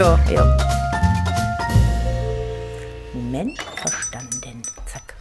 Ja, ja. Moment, verstanden. Zack.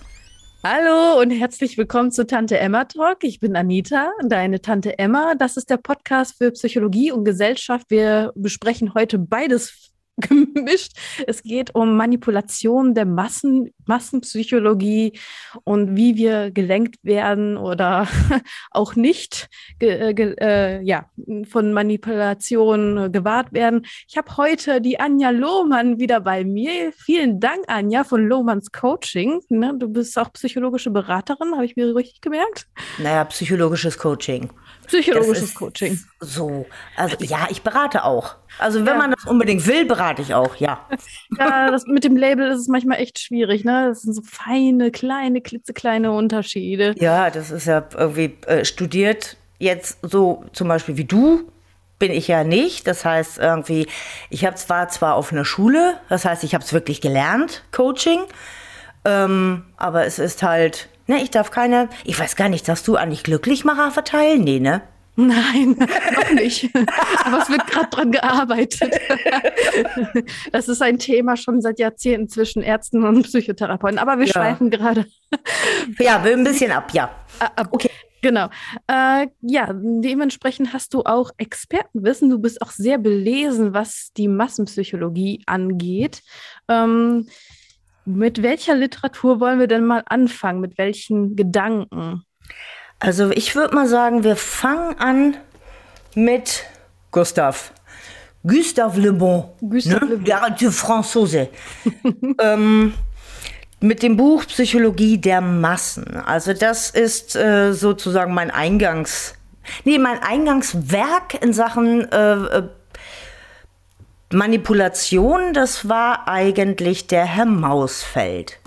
Hallo und herzlich willkommen zu Tante Emma Talk. Ich bin Anita, deine Tante Emma. Das ist der Podcast für Psychologie und Gesellschaft. Wir besprechen heute beides gemischt. Es geht um Manipulation der Massen, Massenpsychologie und wie wir gelenkt werden oder auch nicht ge, ge, äh, ja, von Manipulation gewahrt werden. Ich habe heute die Anja Lohmann wieder bei mir. Vielen Dank, Anja, von Lohmanns Coaching. Ne, du bist auch psychologische Beraterin, habe ich mir richtig gemerkt? Naja, psychologisches Coaching. Psychologisches Coaching. So, also ja, ich berate auch. Also wenn ja. man das unbedingt will, berate ich auch, ja. Ja, das, mit dem Label ist es manchmal echt schwierig, ne? Das sind so feine, kleine, klitzekleine Unterschiede. Ja, das ist ja irgendwie äh, studiert jetzt so zum Beispiel wie du, bin ich ja nicht. Das heißt irgendwie, ich habe zwar zwar auf einer Schule, das heißt, ich habe es wirklich gelernt, Coaching, ähm, aber es ist halt Ne, ich darf keine, ich weiß gar nicht, darfst du eigentlich Glücklichmacher verteilen? Nee, ne? Nein, noch nicht. Aber es wird gerade dran gearbeitet. Das ist ein Thema schon seit Jahrzehnten zwischen Ärzten und Psychotherapeuten. Aber wir ja. schweifen gerade. Ja, ein bisschen ab, ja. Ab. Okay. Genau. Äh, ja, dementsprechend hast du auch Expertenwissen. Du bist auch sehr belesen, was die Massenpsychologie angeht. Ähm, mit welcher Literatur wollen wir denn mal anfangen? Mit welchen Gedanken? Also ich würde mal sagen, wir fangen an mit Gustav. Gustave Le Bon. Gustave ne? Le Bon. Franzose. ähm, mit dem Buch Psychologie der Massen. Also das ist äh, sozusagen mein Eingangs... Nee, mein Eingangswerk in Sachen äh, äh Manipulation, das war eigentlich der Herr Mausfeld.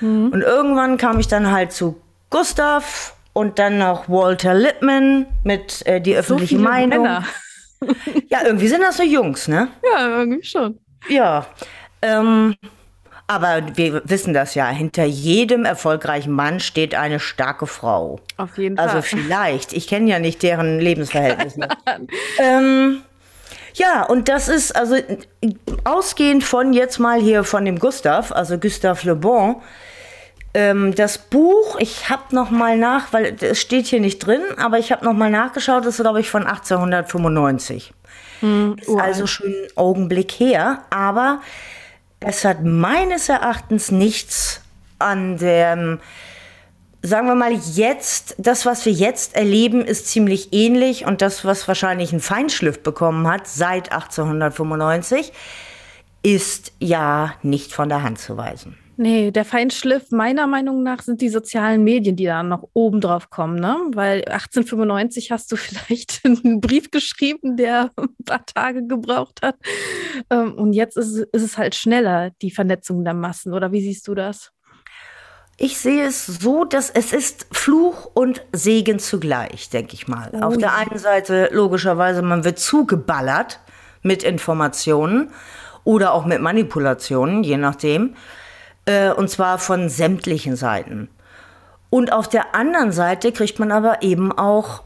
Mhm. Und irgendwann kam ich dann halt zu Gustav und dann noch Walter Lippmann mit äh, die öffentliche so Meinung. Männer. ja, irgendwie sind das so Jungs, ne? Ja, irgendwie schon. Ja. Ähm, aber wir wissen das ja, hinter jedem erfolgreichen Mann steht eine starke Frau. Auf jeden also Fall. Also vielleicht. Ich kenne ja nicht deren Lebensverhältnisse. ähm, ja, und das ist also ausgehend von jetzt mal hier von dem Gustav, also Gustave Le Bon. Ähm, das Buch, ich habe noch mal nach, weil es steht hier nicht drin, aber ich habe noch mal nachgeschaut, das ist glaube ich von 1895. Hm, ist also schon ein Augenblick her, aber es hat meines Erachtens nichts an dem sagen wir mal, jetzt, das, was wir jetzt erleben, ist ziemlich ähnlich und das, was wahrscheinlich einen Feinschliff bekommen hat seit 1895, ist ja nicht von der Hand zu weisen. Nee, der Feinschliff meiner Meinung nach sind die sozialen Medien, die da noch oben drauf kommen, ne? Weil 1895 hast du vielleicht einen Brief geschrieben, der ein paar Tage gebraucht hat. Ähm, und jetzt ist, ist es halt schneller, die Vernetzung der Massen, oder wie siehst du das? Ich sehe es so, dass es ist Fluch und Segen zugleich, denke ich mal. Oh. Auf der einen Seite logischerweise, man wird zugeballert mit Informationen oder auch mit Manipulationen, je nachdem. Äh, und zwar von sämtlichen Seiten. Und auf der anderen Seite kriegt man aber eben auch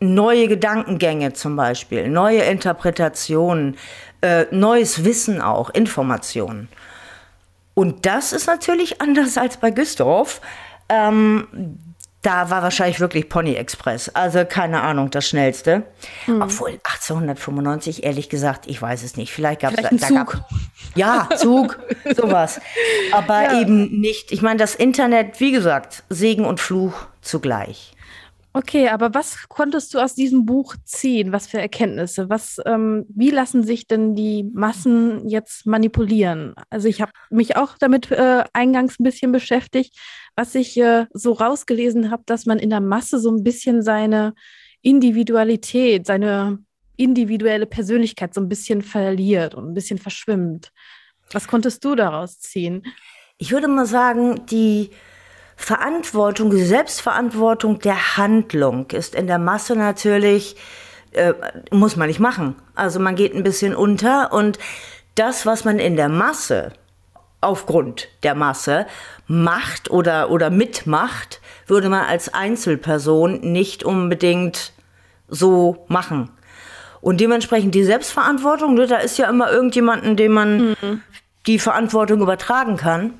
neue Gedankengänge zum Beispiel, neue Interpretationen, äh, neues Wissen auch, Informationen. Und das ist natürlich anders als bei Güstrow. Ähm, da war wahrscheinlich wirklich Pony Express. Also keine Ahnung, das schnellste. Hm. Obwohl 1895, ehrlich gesagt, ich weiß es nicht. Vielleicht gab es da, Zug. Gab, ja, Zug, sowas. Aber ja. eben nicht. Ich meine, das Internet, wie gesagt, Segen und Fluch zugleich. Okay, aber was konntest du aus diesem Buch ziehen? Was für Erkenntnisse? Was, ähm, wie lassen sich denn die Massen jetzt manipulieren? Also ich habe mich auch damit äh, eingangs ein bisschen beschäftigt, was ich äh, so rausgelesen habe, dass man in der Masse so ein bisschen seine Individualität, seine individuelle Persönlichkeit so ein bisschen verliert und ein bisschen verschwimmt. Was konntest du daraus ziehen? Ich würde mal sagen, die Verantwortung, die Selbstverantwortung der Handlung ist in der Masse natürlich, äh, muss man nicht machen. Also man geht ein bisschen unter und das, was man in der Masse, aufgrund der Masse, macht oder, oder mitmacht, würde man als Einzelperson nicht unbedingt so machen. Und dementsprechend die Selbstverantwortung, ne, da ist ja immer irgendjemanden, dem man mhm. die Verantwortung übertragen kann.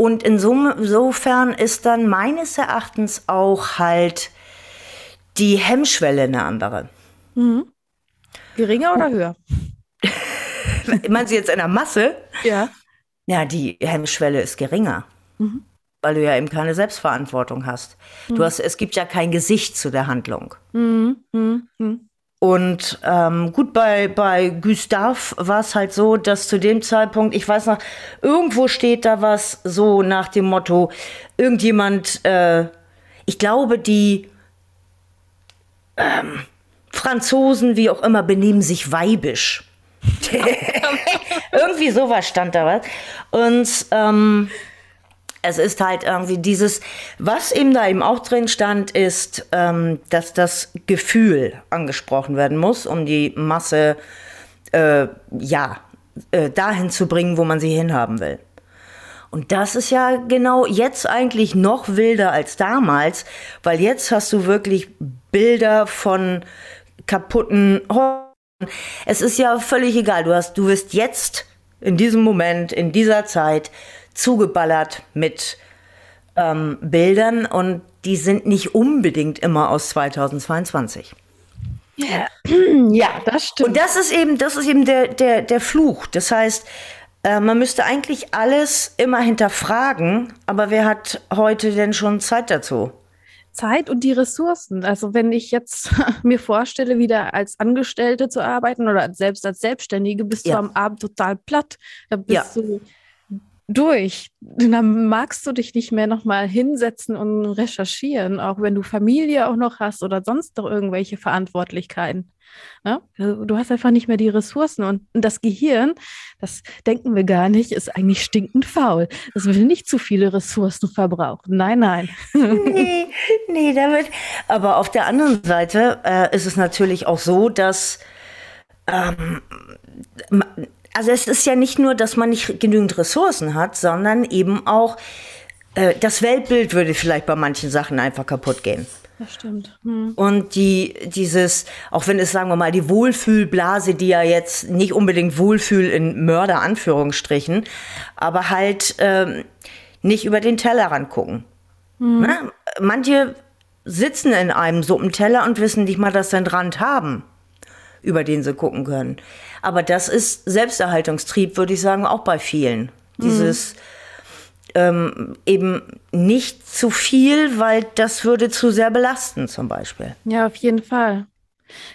Und insofern ist dann meines Erachtens auch halt die Hemmschwelle eine andere. Mhm. Geringer oder höher? Meinen Sie jetzt in der Masse? Ja. Ja, die Hemmschwelle ist geringer. Mhm. Weil du ja eben keine Selbstverantwortung hast. Mhm. Du hast. Es gibt ja kein Gesicht zu der Handlung. Mhm. Und ähm, gut, bei, bei Gustave war es halt so, dass zu dem Zeitpunkt, ich weiß noch, irgendwo steht da was so nach dem Motto, irgendjemand, äh, ich glaube, die ähm, Franzosen, wie auch immer, benehmen sich weibisch. Irgendwie sowas stand da was. Und ähm, es ist halt irgendwie dieses, was eben da eben auch drin stand, ist, ähm, dass das Gefühl angesprochen werden muss, um die Masse äh, ja äh, dahin zu bringen, wo man sie hinhaben will. Und das ist ja genau jetzt eigentlich noch wilder als damals, weil jetzt hast du wirklich Bilder von kaputten Häusern. Es ist ja völlig egal. Du hast, du wirst jetzt in diesem Moment, in dieser Zeit zugeballert mit ähm, Bildern und die sind nicht unbedingt immer aus 2022. Ja, ja, das stimmt. Und das ist eben, das ist eben der, der, der Fluch. Das heißt, äh, man müsste eigentlich alles immer hinterfragen, aber wer hat heute denn schon Zeit dazu? Zeit und die Ressourcen. Also wenn ich jetzt mir vorstelle, wieder als Angestellte zu arbeiten oder selbst als Selbstständige, bist ja. du am Abend total platt. Da bist ja. du durch. Dann magst du dich nicht mehr nochmal hinsetzen und recherchieren, auch wenn du Familie auch noch hast oder sonst noch irgendwelche Verantwortlichkeiten. Ne? Also, du hast einfach nicht mehr die Ressourcen und das Gehirn, das denken wir gar nicht, ist eigentlich stinkend faul. Das will nicht zu viele Ressourcen verbrauchen. Nein, nein. Nee, nee, damit. Aber auf der anderen Seite äh, ist es natürlich auch so, dass ähm, also es ist ja nicht nur, dass man nicht genügend Ressourcen hat, sondern eben auch äh, das Weltbild würde vielleicht bei manchen Sachen einfach kaputt gehen. Das stimmt. Hm. Und die, dieses, auch wenn es, sagen wir mal, die Wohlfühlblase, die ja jetzt nicht unbedingt Wohlfühl in Mörder-Anführungsstrichen, aber halt ähm, nicht über den Tellerrand gucken. Hm. Ne? Manche sitzen in einem Suppenteller und wissen nicht mal, dass sie einen Rand haben, über den sie gucken können. Aber das ist Selbsterhaltungstrieb, würde ich sagen, auch bei vielen. Dieses ähm, eben nicht zu viel, weil das würde zu sehr belasten, zum Beispiel. Ja, auf jeden Fall.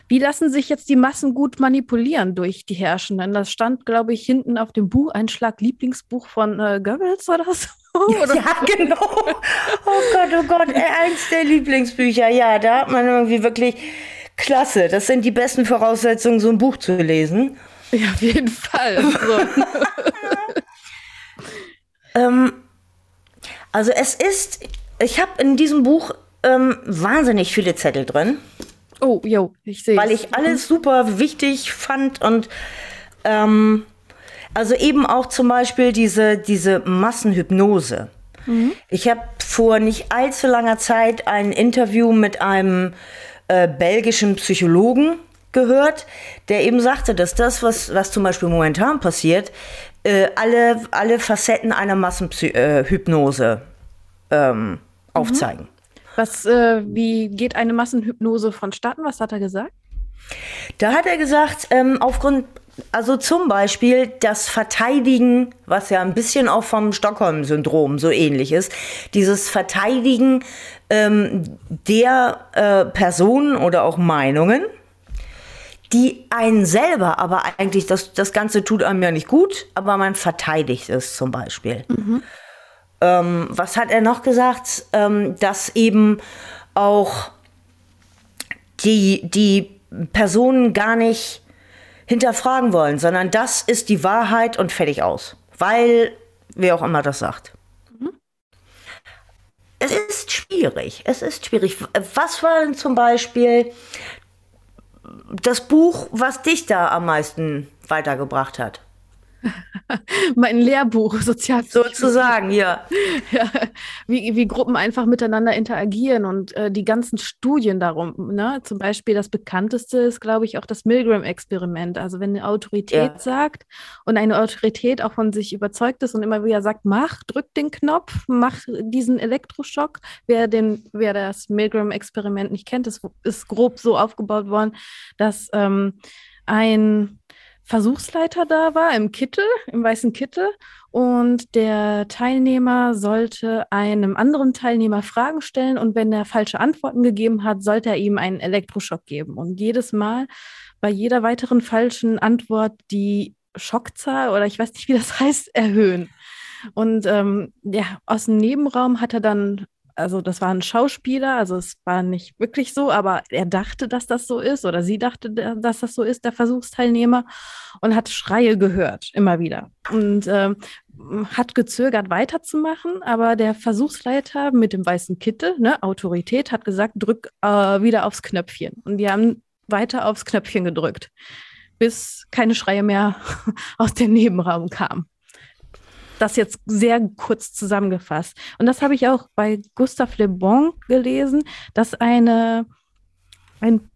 Wie lassen sich jetzt die Massen gut manipulieren durch die Herrschenden? Das stand, glaube ich, hinten auf dem Bucheinschlag Lieblingsbuch von äh, Goebbels oder so. Oder? Ja, genau. Oh Gott, oh Gott, eins der Lieblingsbücher. Ja, da hat man irgendwie wirklich Klasse, das sind die besten Voraussetzungen, so ein Buch zu lesen. Ja, auf jeden Fall. So. ähm, also es ist, ich habe in diesem Buch ähm, wahnsinnig viele Zettel drin. Oh, jo, ich sehe. Weil ich alles super wichtig fand und ähm, also eben auch zum Beispiel diese, diese Massenhypnose. Mhm. Ich habe vor nicht allzu langer Zeit ein Interview mit einem äh, belgischen Psychologen gehört, der eben sagte, dass das, was, was zum Beispiel momentan passiert, äh, alle, alle Facetten einer Massenhypnose äh, ähm, mhm. aufzeigen. Was, äh, wie geht eine Massenhypnose vonstatten? Was hat er gesagt? Da hat er gesagt, ähm, aufgrund, also zum Beispiel das Verteidigen, was ja ein bisschen auch vom Stockholm-Syndrom so ähnlich ist, dieses Verteidigen ähm, der äh, Personen oder auch Meinungen, die einen selber, aber eigentlich, das, das Ganze tut einem ja nicht gut, aber man verteidigt es zum Beispiel. Mhm. Ähm, was hat er noch gesagt? Ähm, dass eben auch die, die Personen gar nicht hinterfragen wollen, sondern das ist die Wahrheit und fertig aus. Weil, wer auch immer das sagt. Mhm. Es ist schwierig. Es ist schwierig. Was war denn zum Beispiel das Buch, was dich da am meisten weitergebracht hat? mein Lehrbuch, Sozialpsychologie. Sozusagen, ja. ja. Wie, wie Gruppen einfach miteinander interagieren und äh, die ganzen Studien darum. Ne? Zum Beispiel das bekannteste ist, glaube ich, auch das Milgram-Experiment. Also wenn eine Autorität ja. sagt und eine Autorität auch von sich überzeugt ist und immer wieder sagt, mach, drück den Knopf, mach diesen Elektroschock. Wer, den, wer das Milgram-Experiment nicht kennt, das ist grob so aufgebaut worden, dass ähm, ein Versuchsleiter da war im Kittel, im weißen Kittel. Und der Teilnehmer sollte einem anderen Teilnehmer Fragen stellen. Und wenn er falsche Antworten gegeben hat, sollte er ihm einen Elektroschock geben. Und jedes Mal bei jeder weiteren falschen Antwort die Schockzahl oder ich weiß nicht, wie das heißt, erhöhen. Und ähm, ja, aus dem Nebenraum hat er dann also das war ein Schauspieler, also es war nicht wirklich so, aber er dachte, dass das so ist oder sie dachte, dass das so ist, der Versuchsteilnehmer und hat Schreie gehört, immer wieder. Und ähm, hat gezögert weiterzumachen, aber der Versuchsleiter mit dem weißen Kittel, ne, Autorität, hat gesagt, drück äh, wieder aufs Knöpfchen. Und die haben weiter aufs Knöpfchen gedrückt, bis keine Schreie mehr aus dem Nebenraum kamen das jetzt sehr kurz zusammengefasst. Und das habe ich auch bei Gustave Le Bon gelesen, dass eine, ein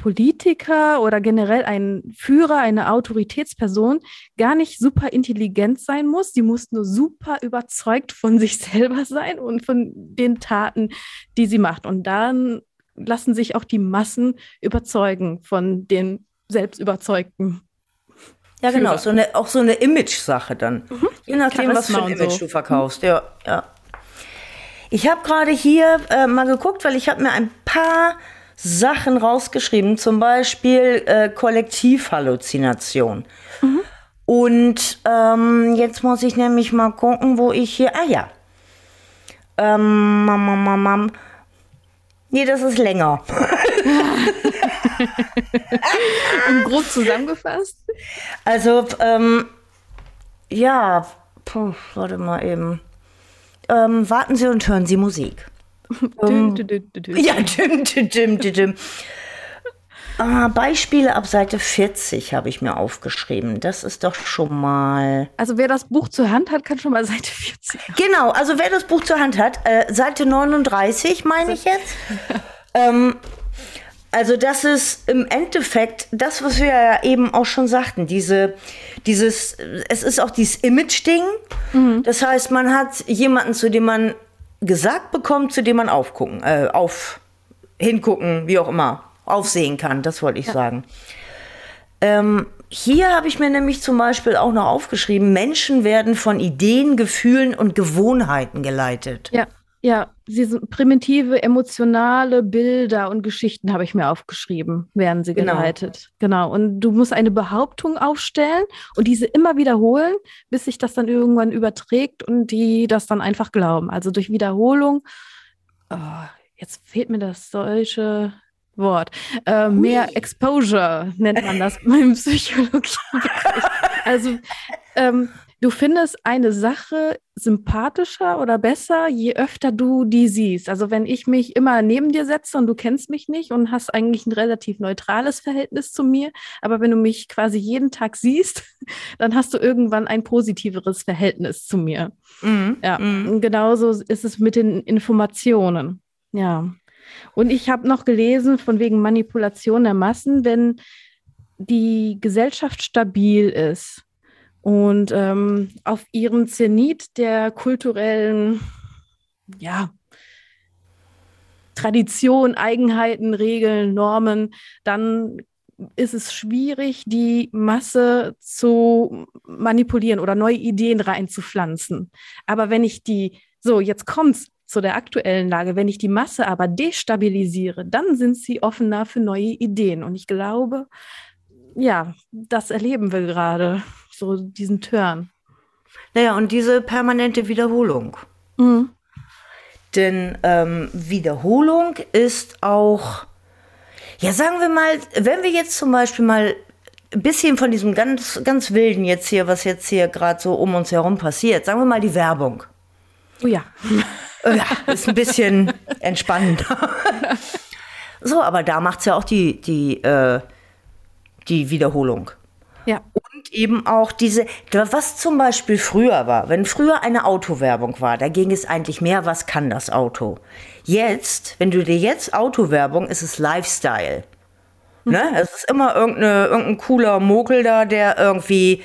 Politiker oder generell ein Führer, eine Autoritätsperson gar nicht super intelligent sein muss. Sie muss nur super überzeugt von sich selber sein und von den Taten, die sie macht. Und dann lassen sich auch die Massen überzeugen von den Selbstüberzeugten. Ja, genau, so eine, auch so eine Image-Sache dann. Mhm. Je nachdem, was für ein Image so. du verkaufst. Mhm. Ja, ja. Ich habe gerade hier äh, mal geguckt, weil ich habe mir ein paar Sachen rausgeschrieben, zum Beispiel äh, Kollektivhalluzination. Mhm. Und ähm, jetzt muss ich nämlich mal gucken, wo ich hier. Ah ja. Ähm, mam, mam, mam. Nee, das ist länger. Und grob zusammengefasst? Also, ähm, ja, puh, warte mal eben. Ähm, warten Sie und hören Sie Musik. ähm, ja, dim, dim, dim, dim. Ah, Beispiele ab Seite 40 habe ich mir aufgeschrieben. Das ist doch schon mal. Also wer das Buch zur Hand hat, kann schon mal Seite 40. Genau, also wer das Buch zur Hand hat, äh, Seite 39 meine ich jetzt. ähm, also das ist im Endeffekt das, was wir ja eben auch schon sagten, diese, dieses, es ist auch dieses Image-Ding. Mhm. Das heißt, man hat jemanden, zu dem man gesagt bekommt, zu dem man aufgucken, äh, auf, hingucken, wie auch immer, aufsehen kann, das wollte ich ja. sagen. Ähm, hier habe ich mir nämlich zum Beispiel auch noch aufgeschrieben, Menschen werden von Ideen, Gefühlen und Gewohnheiten geleitet. Ja. Ja, diese primitive, emotionale Bilder und Geschichten habe ich mir aufgeschrieben, werden sie genau. geleitet. Genau. Und du musst eine Behauptung aufstellen und diese immer wiederholen, bis sich das dann irgendwann überträgt und die das dann einfach glauben. Also durch Wiederholung, oh, jetzt fehlt mir das deutsche Wort. Äh, mehr Exposure nennt man das im Psychologie. also ähm, Du findest eine Sache sympathischer oder besser, je öfter du die siehst. Also wenn ich mich immer neben dir setze und du kennst mich nicht und hast eigentlich ein relativ neutrales Verhältnis zu mir, aber wenn du mich quasi jeden Tag siehst, dann hast du irgendwann ein positiveres Verhältnis zu mir. Mhm. Ja, mhm. genauso ist es mit den Informationen. Ja. Und ich habe noch gelesen von wegen Manipulation der Massen, wenn die Gesellschaft stabil ist, und ähm, auf ihrem Zenit der kulturellen, ja, Tradition, Eigenheiten, Regeln, Normen, dann ist es schwierig, die Masse zu manipulieren oder neue Ideen reinzupflanzen. Aber wenn ich die, so jetzt kommt's zu der aktuellen Lage, wenn ich die Masse aber destabilisiere, dann sind sie offener für neue Ideen. Und ich glaube, ja, das erleben wir gerade so diesen Turn. Naja, und diese permanente Wiederholung. Mhm. Denn ähm, Wiederholung ist auch, ja, sagen wir mal, wenn wir jetzt zum Beispiel mal ein bisschen von diesem ganz, ganz wilden jetzt hier, was jetzt hier gerade so um uns herum passiert, sagen wir mal die Werbung. Oh ja. Ja, ist ein bisschen entspannend. so, aber da macht es ja auch die, die, äh, die Wiederholung. Ja Eben auch diese, was zum Beispiel früher war, wenn früher eine Autowerbung war, da ging es eigentlich mehr, was kann das Auto? Jetzt, wenn du dir jetzt Autowerbung, ist es Lifestyle. Ne? Es ist immer irgendeine, irgendein cooler Mogel da, der irgendwie,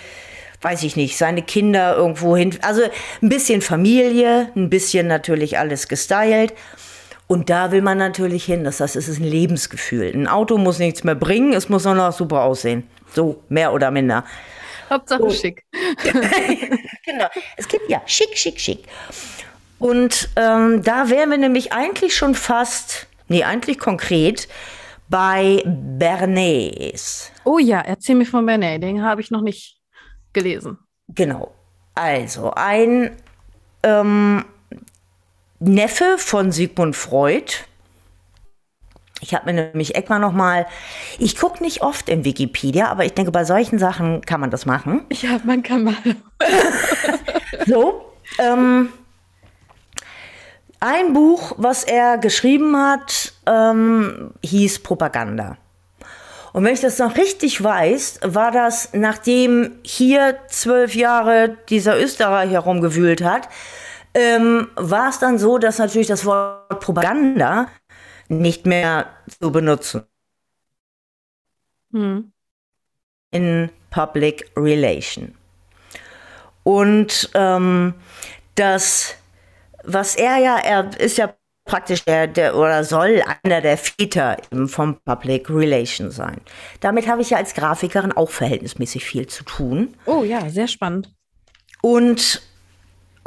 weiß ich nicht, seine Kinder irgendwo hin. Also ein bisschen Familie, ein bisschen natürlich alles gestylt. Und da will man natürlich hin. Das heißt, es ist ein Lebensgefühl. Ein Auto muss nichts mehr bringen, es muss auch noch super aussehen. So, mehr oder minder. Hauptsache Und- schick. genau. Es gibt ja schick, schick, schick. Und ähm, da wären wir nämlich eigentlich schon fast, nee, eigentlich konkret bei Bernays. Oh ja, erzähl mir von Bernet, den habe ich noch nicht gelesen. Genau. Also ein ähm, Neffe von Sigmund Freud. Ich habe mir nämlich extra noch mal, ich gucke nicht oft im Wikipedia, aber ich denke, bei solchen Sachen kann man das machen. Ja, man kann mal. So, ähm, ein Buch, was er geschrieben hat, ähm, hieß Propaganda. Und wenn ich das noch richtig weiß, war das, nachdem hier zwölf Jahre dieser Österreicher herumgewühlt hat, ähm, war es dann so, dass natürlich das Wort Propaganda nicht mehr zu benutzen Hm. in Public Relation. Und ähm, das, was er ja, er ist ja praktisch der, der oder soll einer der Väter eben vom Public Relation sein. Damit habe ich ja als Grafikerin auch verhältnismäßig viel zu tun. Oh ja, sehr spannend. Und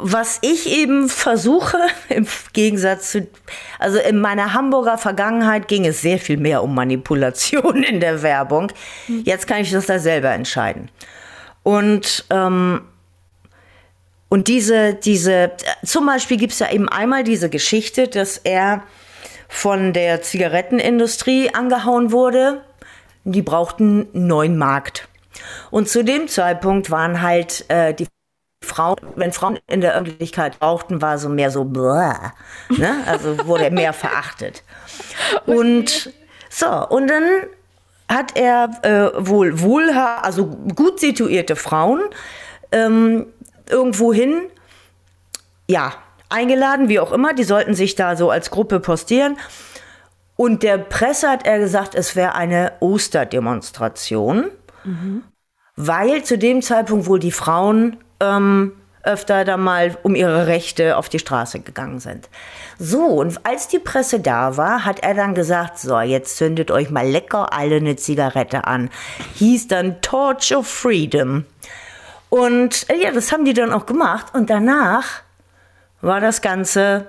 was ich eben versuche, im Gegensatz zu, also in meiner Hamburger Vergangenheit ging es sehr viel mehr um Manipulation in der Werbung. Jetzt kann ich das da selber entscheiden. Und, ähm, und diese, diese, zum Beispiel gibt es ja eben einmal diese Geschichte, dass er von der Zigarettenindustrie angehauen wurde. Die brauchten einen neuen Markt. Und zu dem Zeitpunkt waren halt äh, die Frauen, wenn Frauen in der Öffentlichkeit rauchten, war so mehr so, bläh, ne? also wurde er mehr verachtet. Und so, und dann hat er äh, wohl wohlha also gut situierte Frauen ähm, irgendwo hin, ja, eingeladen, wie auch immer, die sollten sich da so als Gruppe postieren. Und der Presse hat er gesagt, es wäre eine Osterdemonstration, weil zu dem Zeitpunkt wohl die Frauen ähm, öfter da mal um ihre Rechte auf die Straße gegangen sind. So, und als die Presse da war, hat er dann gesagt, so, jetzt zündet euch mal lecker alle eine Zigarette an. Hieß dann Torch of Freedom. Und äh, ja, das haben die dann auch gemacht. Und danach war das Ganze,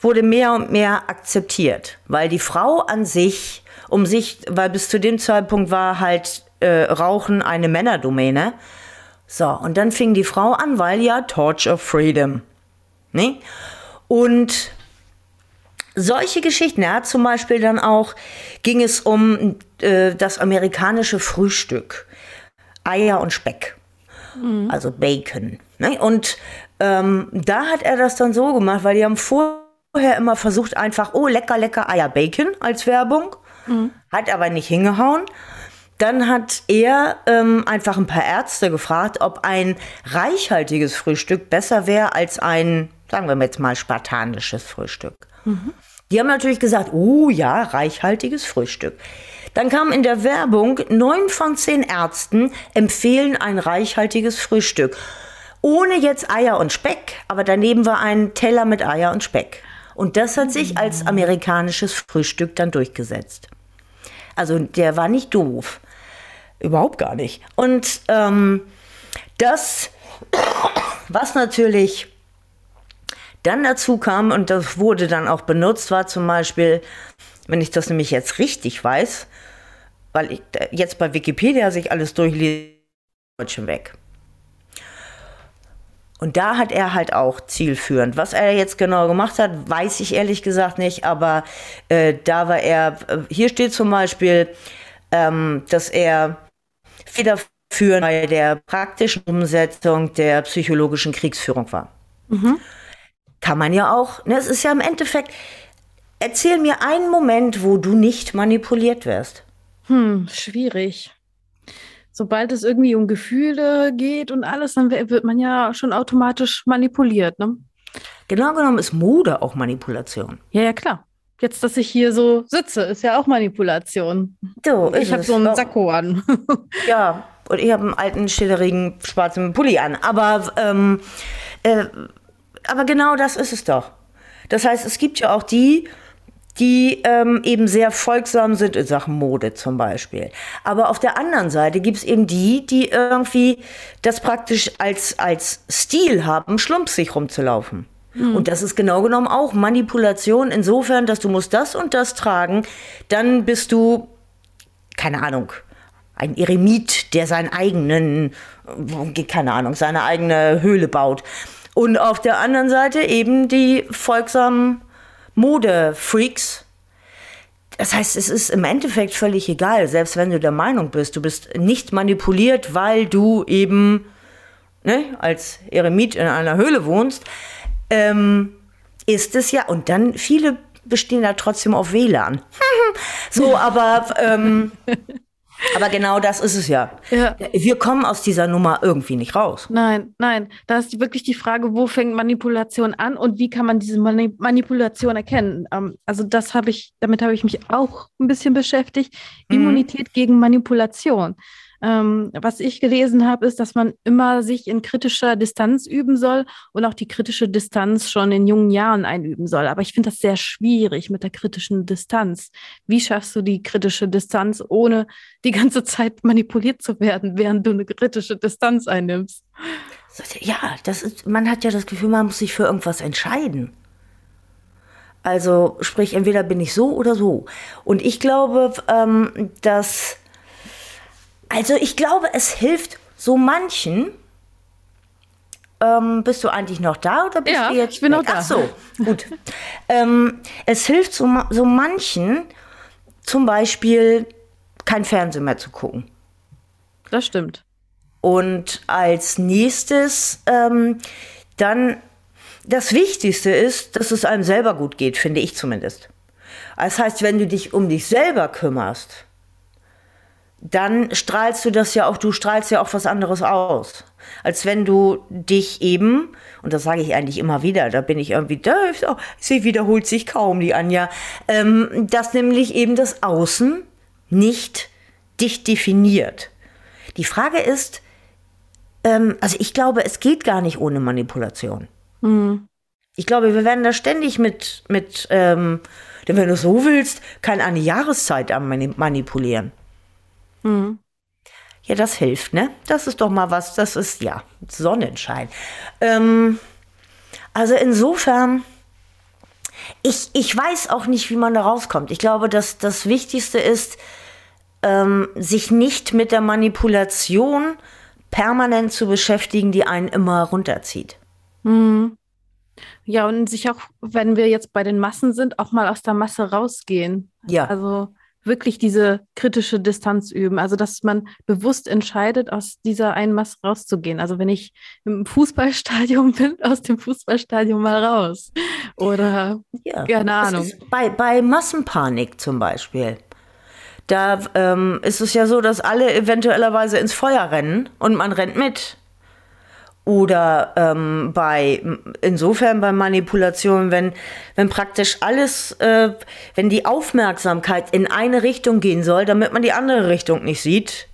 wurde mehr und mehr akzeptiert. Weil die Frau an sich, um sich, weil bis zu dem Zeitpunkt war halt äh, Rauchen eine Männerdomäne. So, und dann fing die Frau an, weil ja Torch of Freedom. Ne? Und solche Geschichten, er hat zum Beispiel dann auch, ging es um äh, das amerikanische Frühstück. Eier und Speck. Also Bacon. Ne? Und ähm, da hat er das dann so gemacht, weil die haben vorher immer versucht, einfach, oh, lecker, lecker Eier Bacon als Werbung. Hat aber nicht hingehauen. Dann hat er ähm, einfach ein paar Ärzte gefragt, ob ein reichhaltiges Frühstück besser wäre als ein, sagen wir jetzt mal, spartanisches Frühstück. Die haben natürlich gesagt, oh ja, reichhaltiges Frühstück. Dann kam in der Werbung, neun von zehn Ärzten empfehlen ein reichhaltiges Frühstück. Ohne jetzt Eier und Speck, aber daneben war ein Teller mit Eier und Speck. Und das hat sich als amerikanisches Frühstück dann durchgesetzt. Also der war nicht doof. Überhaupt gar nicht. Und ähm, das, was natürlich dann dazu kam, und das wurde dann auch benutzt, war zum Beispiel, wenn ich das nämlich jetzt richtig weiß, weil ich jetzt bei Wikipedia sich alles durchlese, Deutsche weg. Und da hat er halt auch zielführend. Was er jetzt genau gemacht hat, weiß ich ehrlich gesagt nicht, aber äh, da war er, äh, hier steht zum Beispiel, ähm, dass er federführend bei der praktischen Umsetzung der psychologischen Kriegsführung war. Kann man ja auch, ne, es ist ja im Endeffekt, erzähl mir einen Moment, wo du nicht manipuliert wirst. Hm, schwierig. sobald es irgendwie um Gefühle geht und alles, dann wird man ja schon automatisch manipuliert, ne? Genau genommen ist Mode auch Manipulation. Ja, ja, klar. Jetzt, dass ich hier so sitze, ist ja auch Manipulation. So, ich habe so einen Sakko an. ja, und ich habe einen alten, schillerigen, schwarzen Pulli an. Aber, ähm, äh, aber genau das ist es doch. Das heißt, es gibt ja auch die, die ähm, eben sehr folgsam sind in Sachen Mode zum Beispiel. Aber auf der anderen Seite gibt es eben die, die irgendwie das praktisch als, als Stil haben, schlumpsig rumzulaufen. Mhm. Und das ist genau genommen auch Manipulation insofern, dass du musst das und das tragen, dann bist du, keine Ahnung, ein Eremit, der seinen eigenen, keine Ahnung, seine eigene Höhle baut. Und auf der anderen Seite eben die folgsamen Modefreaks. Das heißt, es ist im Endeffekt völlig egal, selbst wenn du der Meinung bist, du bist nicht manipuliert, weil du eben ne, als Eremit in einer Höhle wohnst, ähm, ist es ja, und dann viele bestehen da trotzdem auf WLAN. so, aber ähm, aber genau das ist es ja. ja. Wir kommen aus dieser Nummer irgendwie nicht raus. Nein, nein. Da ist wirklich die Frage, wo fängt Manipulation an und wie kann man diese Mani Manipulation erkennen? Ähm, also das habe ich, damit habe ich mich auch ein bisschen beschäftigt. Mhm. Immunität gegen Manipulation. Ähm, was ich gelesen habe, ist, dass man immer sich in kritischer Distanz üben soll und auch die kritische Distanz schon in jungen Jahren einüben soll. Aber ich finde das sehr schwierig mit der kritischen Distanz. Wie schaffst du die kritische Distanz, ohne die ganze Zeit manipuliert zu werden, während du eine kritische Distanz einnimmst? Ja, das ist, man hat ja das Gefühl, man muss sich für irgendwas entscheiden. Also sprich, entweder bin ich so oder so. Und ich glaube, ähm, dass also ich glaube, es hilft so manchen. Ähm, bist du eigentlich noch da oder bist ja, du jetzt? Ich bin noch da. Ach so, gut. ähm, es hilft so, so manchen, zum Beispiel kein Fernsehen mehr zu gucken. Das stimmt. Und als nächstes ähm, dann das Wichtigste ist, dass es einem selber gut geht, finde ich zumindest. Das heißt, wenn du dich um dich selber kümmerst, dann strahlst du das ja auch, du strahlst ja auch was anderes aus. Als wenn du dich eben, und das sage ich eigentlich immer wieder, da bin ich irgendwie, da, sie wiederholt sich kaum, die Anja, ähm, dass nämlich eben das Außen nicht dich definiert. Die Frage ist, ähm, also ich glaube, es geht gar nicht ohne Manipulation. Mhm. Ich glaube, wir werden da ständig mit, mit ähm, denn wenn du so willst, kann eine Jahreszeit am manipulieren. Mhm. Ja, das hilft, ne? Das ist doch mal was, das ist ja Sonnenschein. Ähm, also insofern, ich, ich weiß auch nicht, wie man da rauskommt. Ich glaube, dass das Wichtigste ist, ähm, sich nicht mit der Manipulation permanent zu beschäftigen, die einen immer runterzieht. Mhm. Ja, und sich auch, wenn wir jetzt bei den Massen sind, auch mal aus der Masse rausgehen. Ja. Also wirklich diese kritische Distanz üben. Also, dass man bewusst entscheidet, aus dieser Einmaß rauszugehen. Also, wenn ich im Fußballstadion bin, aus dem Fußballstadion mal raus. Oder, ja, keine Ahnung. bei, bei Massenpanik zum Beispiel. Da ähm, ist es ja so, dass alle eventuellerweise ins Feuer rennen und man rennt mit. Oder ähm, bei insofern bei Manipulation, wenn, wenn praktisch alles, äh, wenn die Aufmerksamkeit in eine Richtung gehen soll, damit man die andere Richtung nicht sieht.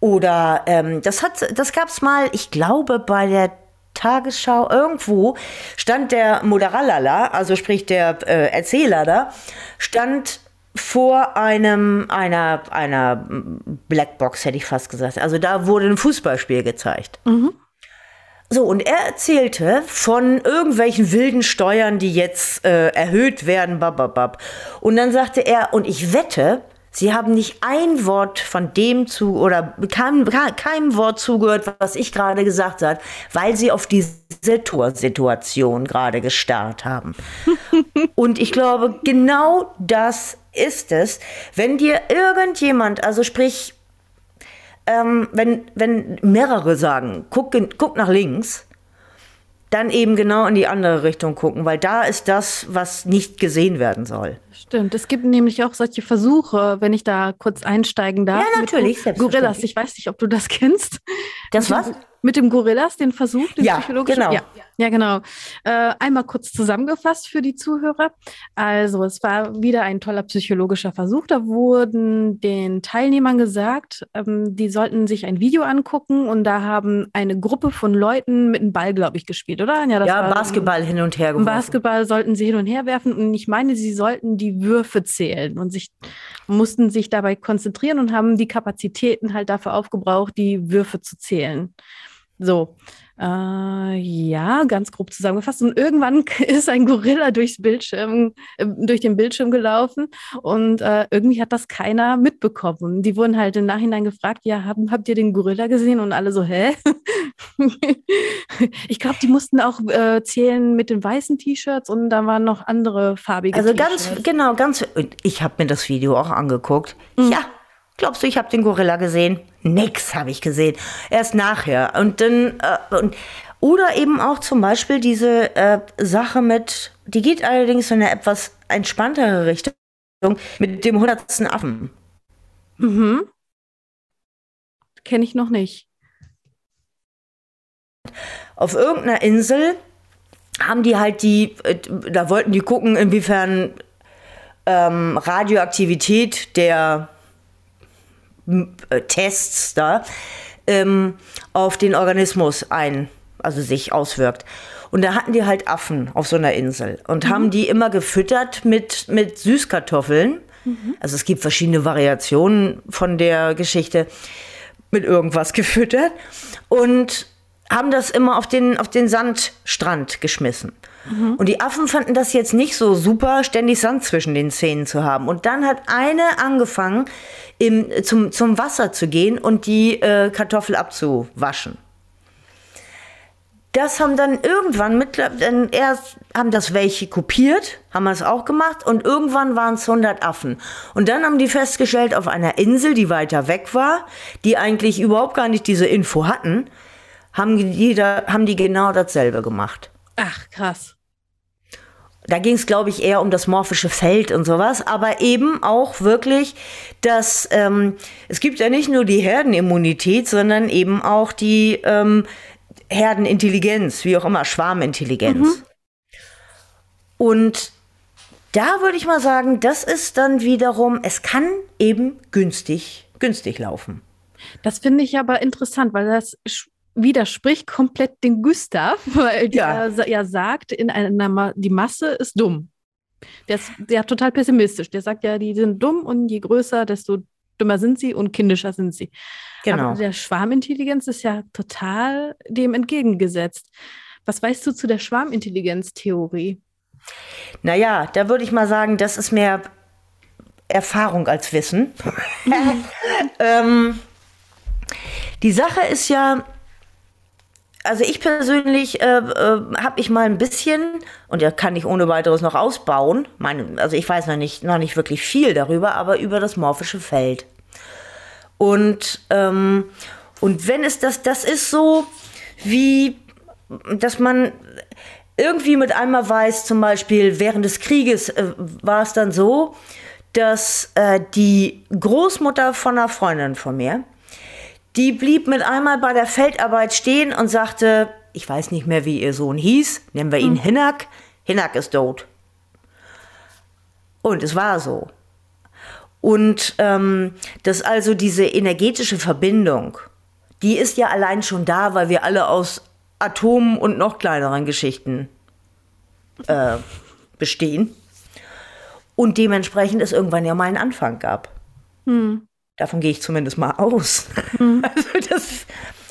Oder ähm, das hat, das gab's mal, ich glaube, bei der Tagesschau irgendwo stand der Moderalala, also sprich der äh, Erzähler da, stand vor einem einer einer Blackbox hätte ich fast gesagt. Also da wurde ein Fußballspiel gezeigt. Mhm. So, und er erzählte von irgendwelchen wilden Steuern, die jetzt äh, erhöht werden, bababab. Und dann sagte er, und ich wette, Sie haben nicht ein Wort von dem zu oder kein, kein Wort zugehört, was ich gerade gesagt habe, weil Sie auf diese Torsituation gerade gestarrt haben. und ich glaube, genau das ist es, wenn dir irgendjemand, also sprich ähm, wenn, wenn mehrere sagen, guck, guck nach links, dann eben genau in die andere Richtung gucken, weil da ist das, was nicht gesehen werden soll. Stimmt, es gibt nämlich auch solche Versuche, wenn ich da kurz einsteigen darf. Ja, natürlich. Gorillas, ich weiß nicht, ob du das kennst. Das was? Mit dem Gorillas, den Versuch, den ja, psychologischen. Genau. Ja, ja, genau. Äh, einmal kurz zusammengefasst für die Zuhörer. Also, es war wieder ein toller psychologischer Versuch. Da wurden den Teilnehmern gesagt, ähm, die sollten sich ein Video angucken und da haben eine Gruppe von Leuten mit einem Ball, glaube ich, gespielt, oder? Ja, ja Basketball hin und her geworfen. Basketball sollten sie hin und her werfen und ich meine, sie sollten die Würfe zählen und sich mussten sich dabei konzentrieren und haben die Kapazitäten halt dafür aufgebraucht, die Würfe zu zählen. So. Äh, ja, ganz grob zusammengefasst. Und irgendwann ist ein Gorilla durchs Bildschirm, äh, durch den Bildschirm gelaufen und äh, irgendwie hat das keiner mitbekommen. Die wurden halt im Nachhinein gefragt, ja, haben, habt ihr den Gorilla gesehen? Und alle so, hä? ich glaube, die mussten auch äh, zählen mit den weißen T-Shirts und da waren noch andere farbige Also ganz, genau, ganz, ich habe mir das Video auch angeguckt. Mhm. Ja, Glaubst du, ich habe den Gorilla gesehen? Nix habe ich gesehen. Erst nachher. Und dann, äh, und, oder eben auch zum Beispiel diese äh, Sache mit, die geht allerdings in eine etwas entspanntere Richtung, mit dem hundertsten Affen. Mhm. Kenne ich noch nicht. Auf irgendeiner Insel haben die halt die, äh, da wollten die gucken, inwiefern ähm, Radioaktivität der Tests da ähm, auf den Organismus ein, also sich auswirkt. Und da hatten die halt Affen auf so einer Insel und mhm. haben die immer gefüttert mit, mit Süßkartoffeln. Mhm. Also es gibt verschiedene Variationen von der Geschichte mit irgendwas gefüttert und haben das immer auf den, auf den Sandstrand geschmissen. Mhm. Und die Affen fanden das jetzt nicht so super, ständig Sand zwischen den Zähnen zu haben. Und dann hat eine angefangen, im, zum, zum Wasser zu gehen und die äh, Kartoffel abzuwaschen. Das haben dann irgendwann mit, dann erst haben das welche kopiert, haben es auch gemacht und irgendwann waren es 100 Affen. Und dann haben die festgestellt, auf einer Insel, die weiter weg war, die eigentlich überhaupt gar nicht diese Info hatten, haben die, haben die genau dasselbe gemacht. Ach, krass. Da ging es, glaube ich, eher um das morphische Feld und sowas, aber eben auch wirklich, dass ähm, es gibt ja nicht nur die Herdenimmunität, sondern eben auch die ähm, Herdenintelligenz, wie auch immer, Schwarmintelligenz. Mhm. Und da würde ich mal sagen, das ist dann wiederum, es kann eben günstig, günstig laufen. Das finde ich aber interessant, weil das widerspricht komplett den Gustav, weil ja. der ja sagt, in einer Ma die Masse ist dumm. Der ist ja total pessimistisch. Der sagt ja, die sind dumm und je größer, desto dümmer sind sie und kindischer sind sie. Genau. Aber der Schwarmintelligenz ist ja total dem entgegengesetzt. Was weißt du zu der Schwarmintelligenz-Theorie? Naja, da würde ich mal sagen, das ist mehr Erfahrung als Wissen. ähm, die Sache ist ja, also ich persönlich äh, äh, habe ich mal ein bisschen, und ja kann ich ohne weiteres noch ausbauen, meine, also ich weiß noch nicht, noch nicht wirklich viel darüber, aber über das morphische Feld. Und, ähm, und wenn es das, das ist so wie, dass man irgendwie mit einmal weiß, zum Beispiel während des Krieges äh, war es dann so, dass äh, die Großmutter von einer Freundin von mir, die blieb mit einmal bei der Feldarbeit stehen und sagte, ich weiß nicht mehr, wie ihr Sohn hieß, nennen wir ihn hm. Hinnack. Hinnack ist tot. Und es war so. Und ähm, dass also diese energetische Verbindung, die ist ja allein schon da, weil wir alle aus Atomen und noch kleineren Geschichten äh, bestehen. Und dementsprechend es irgendwann ja mal einen Anfang gab. Hm. Davon gehe ich zumindest mal aus. Mhm. Also, dass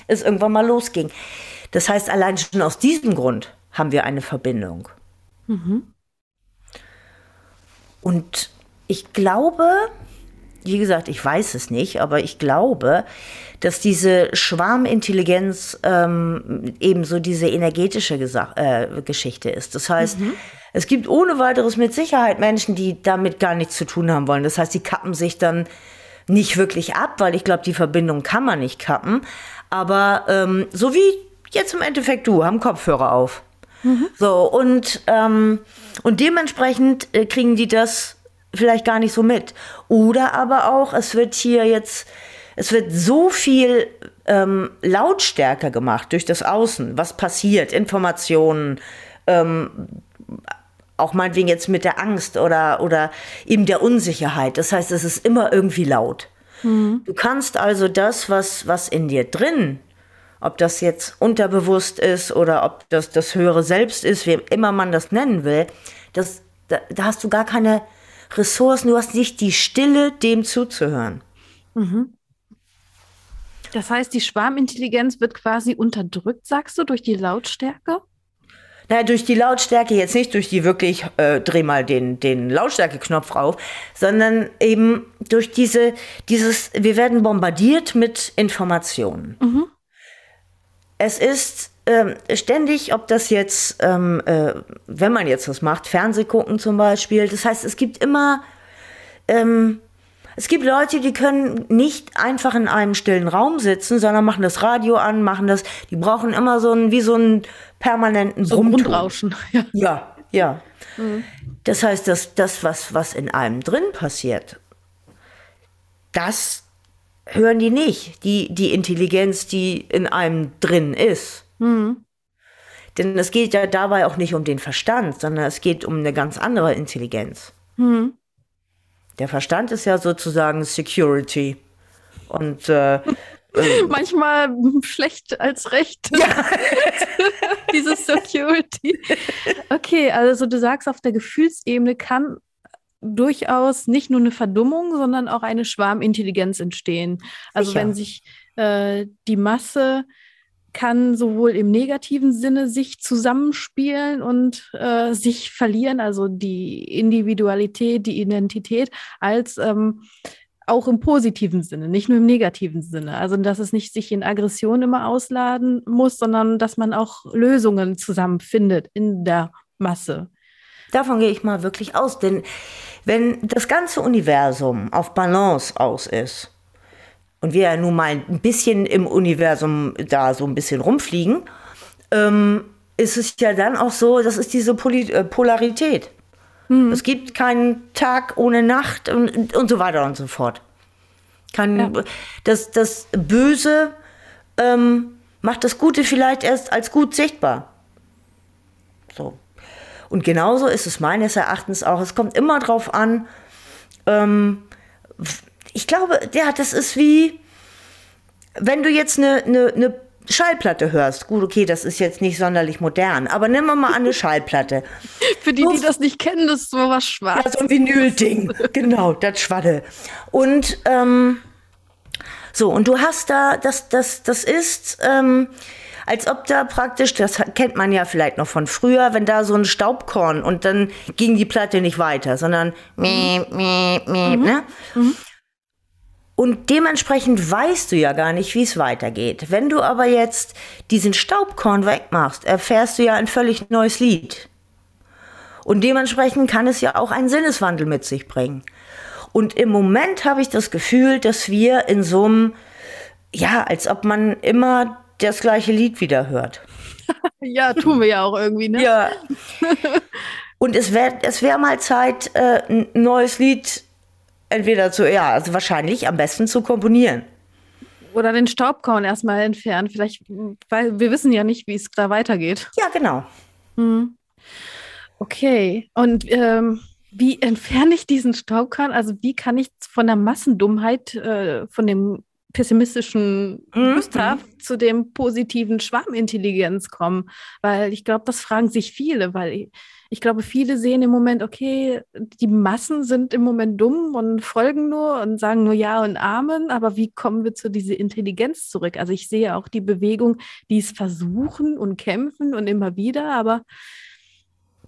es irgendwann mal losging. Das heißt, allein schon aus diesem Grund haben wir eine Verbindung. Mhm. Und ich glaube, wie gesagt, ich weiß es nicht, aber ich glaube, dass diese Schwarmintelligenz ähm, eben so diese energetische Gesa äh, Geschichte ist. Das heißt, mhm. es gibt ohne weiteres mit Sicherheit Menschen, die damit gar nichts zu tun haben wollen. Das heißt, die kappen sich dann nicht wirklich ab, weil ich glaube, die Verbindung kann man nicht kappen. Aber ähm, so wie jetzt im Endeffekt du, haben Kopfhörer auf. Mhm. So, und, ähm, und dementsprechend äh, kriegen die das vielleicht gar nicht so mit. Oder aber auch, es wird hier jetzt, es wird so viel ähm, lautstärker gemacht durch das Außen, was passiert, Informationen, ähm, auch meinetwegen jetzt mit der Angst oder, oder eben der Unsicherheit. Das heißt, es ist immer irgendwie laut. Mhm. Du kannst also das, was, was in dir drin, ob das jetzt unterbewusst ist oder ob das das höhere Selbst ist, wie immer man das nennen will, das, da, da hast du gar keine Ressourcen, du hast nicht die Stille, dem zuzuhören. Mhm. Das heißt, die Schwarmintelligenz wird quasi unterdrückt, sagst du, durch die Lautstärke? Naja, durch die Lautstärke, jetzt nicht durch die wirklich, äh, dreh mal den, den Lautstärke-Knopf rauf, sondern eben durch diese, dieses, wir werden bombardiert mit Informationen. Mhm. Es ist ähm, ständig, ob das jetzt, ähm, äh, wenn man jetzt was macht, Fernseh gucken zum Beispiel, das heißt, es gibt immer, ähm, es gibt Leute, die können nicht einfach in einem stillen Raum sitzen, sondern machen das Radio an, machen das, die brauchen immer so ein, wie so einen permanenten so Grundrauschen. Ja, ja. ja. Mhm. Das heißt, dass das, was, was in einem drin passiert, das hören die nicht, die, die Intelligenz, die in einem drin ist. Mhm. Denn es geht ja dabei auch nicht um den Verstand, sondern es geht um eine ganz andere Intelligenz. Mhm. Der Verstand ist ja sozusagen Security. Und äh, manchmal schlecht als recht. Ja. Diese Security. Okay, also du sagst, auf der Gefühlsebene kann durchaus nicht nur eine Verdummung, sondern auch eine Schwarmintelligenz entstehen. Also Sicher. wenn sich äh, die Masse kann sowohl im negativen Sinne sich zusammenspielen und äh, sich verlieren, also die Individualität, die Identität, als ähm, auch im positiven Sinne, nicht nur im negativen Sinne. Also dass es nicht sich in Aggression immer ausladen muss, sondern dass man auch Lösungen zusammenfindet in der Masse. Davon gehe ich mal wirklich aus, denn wenn das ganze Universum auf Balance aus ist, und wir ja nun mal ein bisschen im Universum da so ein bisschen rumfliegen, ähm, ist es ja dann auch so, das ist diese Poli äh, Polarität. Mhm. Es gibt keinen Tag ohne Nacht und, und so weiter und so fort. Kein, ja. das, das Böse ähm, macht das Gute vielleicht erst als gut sichtbar. So. Und genauso ist es meines Erachtens auch. Es kommt immer darauf an, ähm, ich glaube, ja, das ist wie, wenn du jetzt eine, eine, eine Schallplatte hörst. Gut, okay, das ist jetzt nicht sonderlich modern, aber nimm mal an eine Schallplatte. Für die, die das nicht kennen, das ist so was Schwarzes. Ja, so ein Vinyl-Ding. genau, das Schwadde. Und ähm, so, und du hast da, das, das, das ist, ähm, als ob da praktisch, das kennt man ja vielleicht noch von früher, wenn da so ein Staubkorn und dann ging die Platte nicht weiter, sondern mhm. meh, meh, mhm. ne? Mhm. Und dementsprechend weißt du ja gar nicht, wie es weitergeht. Wenn du aber jetzt diesen Staubkorn wegmachst, erfährst du ja ein völlig neues Lied. Und dementsprechend kann es ja auch einen Sinneswandel mit sich bringen. Und im Moment habe ich das Gefühl, dass wir in so einem, ja, als ob man immer das gleiche Lied wieder hört. ja, tun wir ja auch irgendwie, ne? Ja. Und es wäre es wär mal Zeit, äh, ein neues Lied entweder zu, ja, also wahrscheinlich am besten zu komponieren. Oder den Staubkorn erstmal entfernen. Vielleicht, weil wir wissen ja nicht, wie es da weitergeht. Ja, genau. Hm. Okay. Und ähm, wie entferne ich diesen Staubkorn? Also wie kann ich von der Massendummheit, äh, von dem pessimistischen mhm. Gustav zu dem positiven Schwarmintelligenz kommen? Weil ich glaube, das fragen sich viele, weil ich, glaube, viele sehen im Moment, okay, die Massen sind im Moment dumm und folgen nur und sagen nur Ja und Amen, aber wie kommen wir zu dieser Intelligenz zurück? Also ich sehe auch die Bewegung, die es versuchen und kämpfen und immer wieder, aber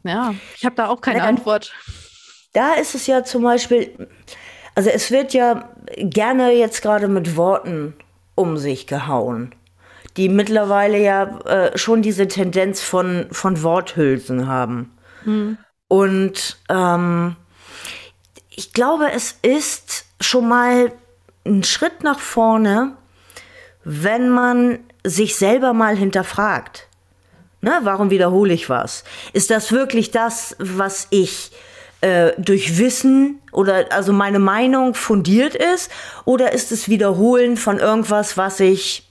ja, ich habe da auch keine ja, Antwort. Da ist es ja zum Beispiel, also es wird ja gerne jetzt gerade mit Worten um sich gehauen die mittlerweile ja äh, schon diese Tendenz von, von Worthülsen haben. Mhm. Und ähm, ich glaube, es ist schon mal ein Schritt nach vorne, wenn man sich selber mal hinterfragt. Ne? Warum wiederhole ich was? Ist das wirklich das, was ich äh, durch Wissen oder also meine Meinung fundiert ist? Oder ist es Wiederholen von irgendwas, was ich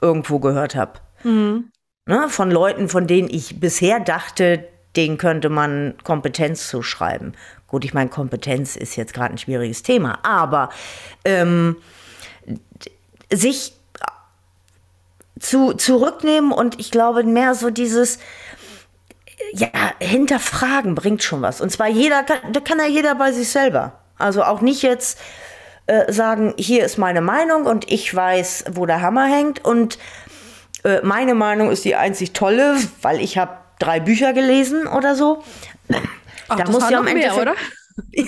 irgendwo gehört habe? Mhm. Ne? Von Leuten, von denen ich bisher dachte, denen könnte man Kompetenz zuschreiben. Gut, ich meine, Kompetenz ist jetzt gerade ein schwieriges Thema, aber ähm, sich zu, zurücknehmen und ich glaube mehr so dieses, ja, hinterfragen bringt schon was. Und zwar jeder, da kann ja jeder bei sich selber. Also auch nicht jetzt äh, sagen, hier ist meine Meinung und ich weiß, wo der Hammer hängt und äh, meine Meinung ist die einzig tolle, weil ich habe drei Bücher gelesen oder so. Ach, da muss ja am Ende, oder?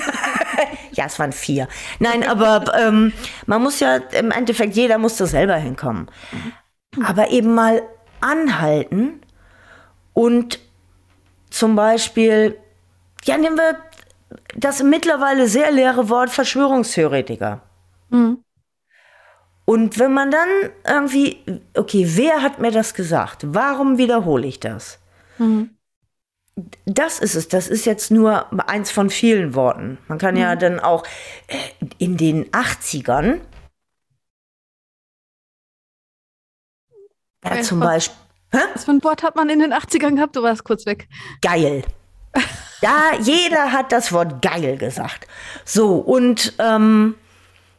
ja, es waren vier. Nein, aber ähm, man muss ja im Endeffekt, jeder muss da selber hinkommen aber eben mal anhalten und zum Beispiel, ja, nehmen wir das mittlerweile sehr leere Wort Verschwörungstheoretiker. Mhm. Und wenn man dann irgendwie, okay, wer hat mir das gesagt? Warum wiederhole ich das? Mhm. Das ist es. Das ist jetzt nur eins von vielen Worten. Man kann mhm. ja dann auch äh, in den 80ern Ja, zum Beispiel. Hä? Was für ein Wort hat man in den 80ern gehabt? Du warst kurz weg. Geil. Ja, jeder hat das Wort geil gesagt. So, und ähm,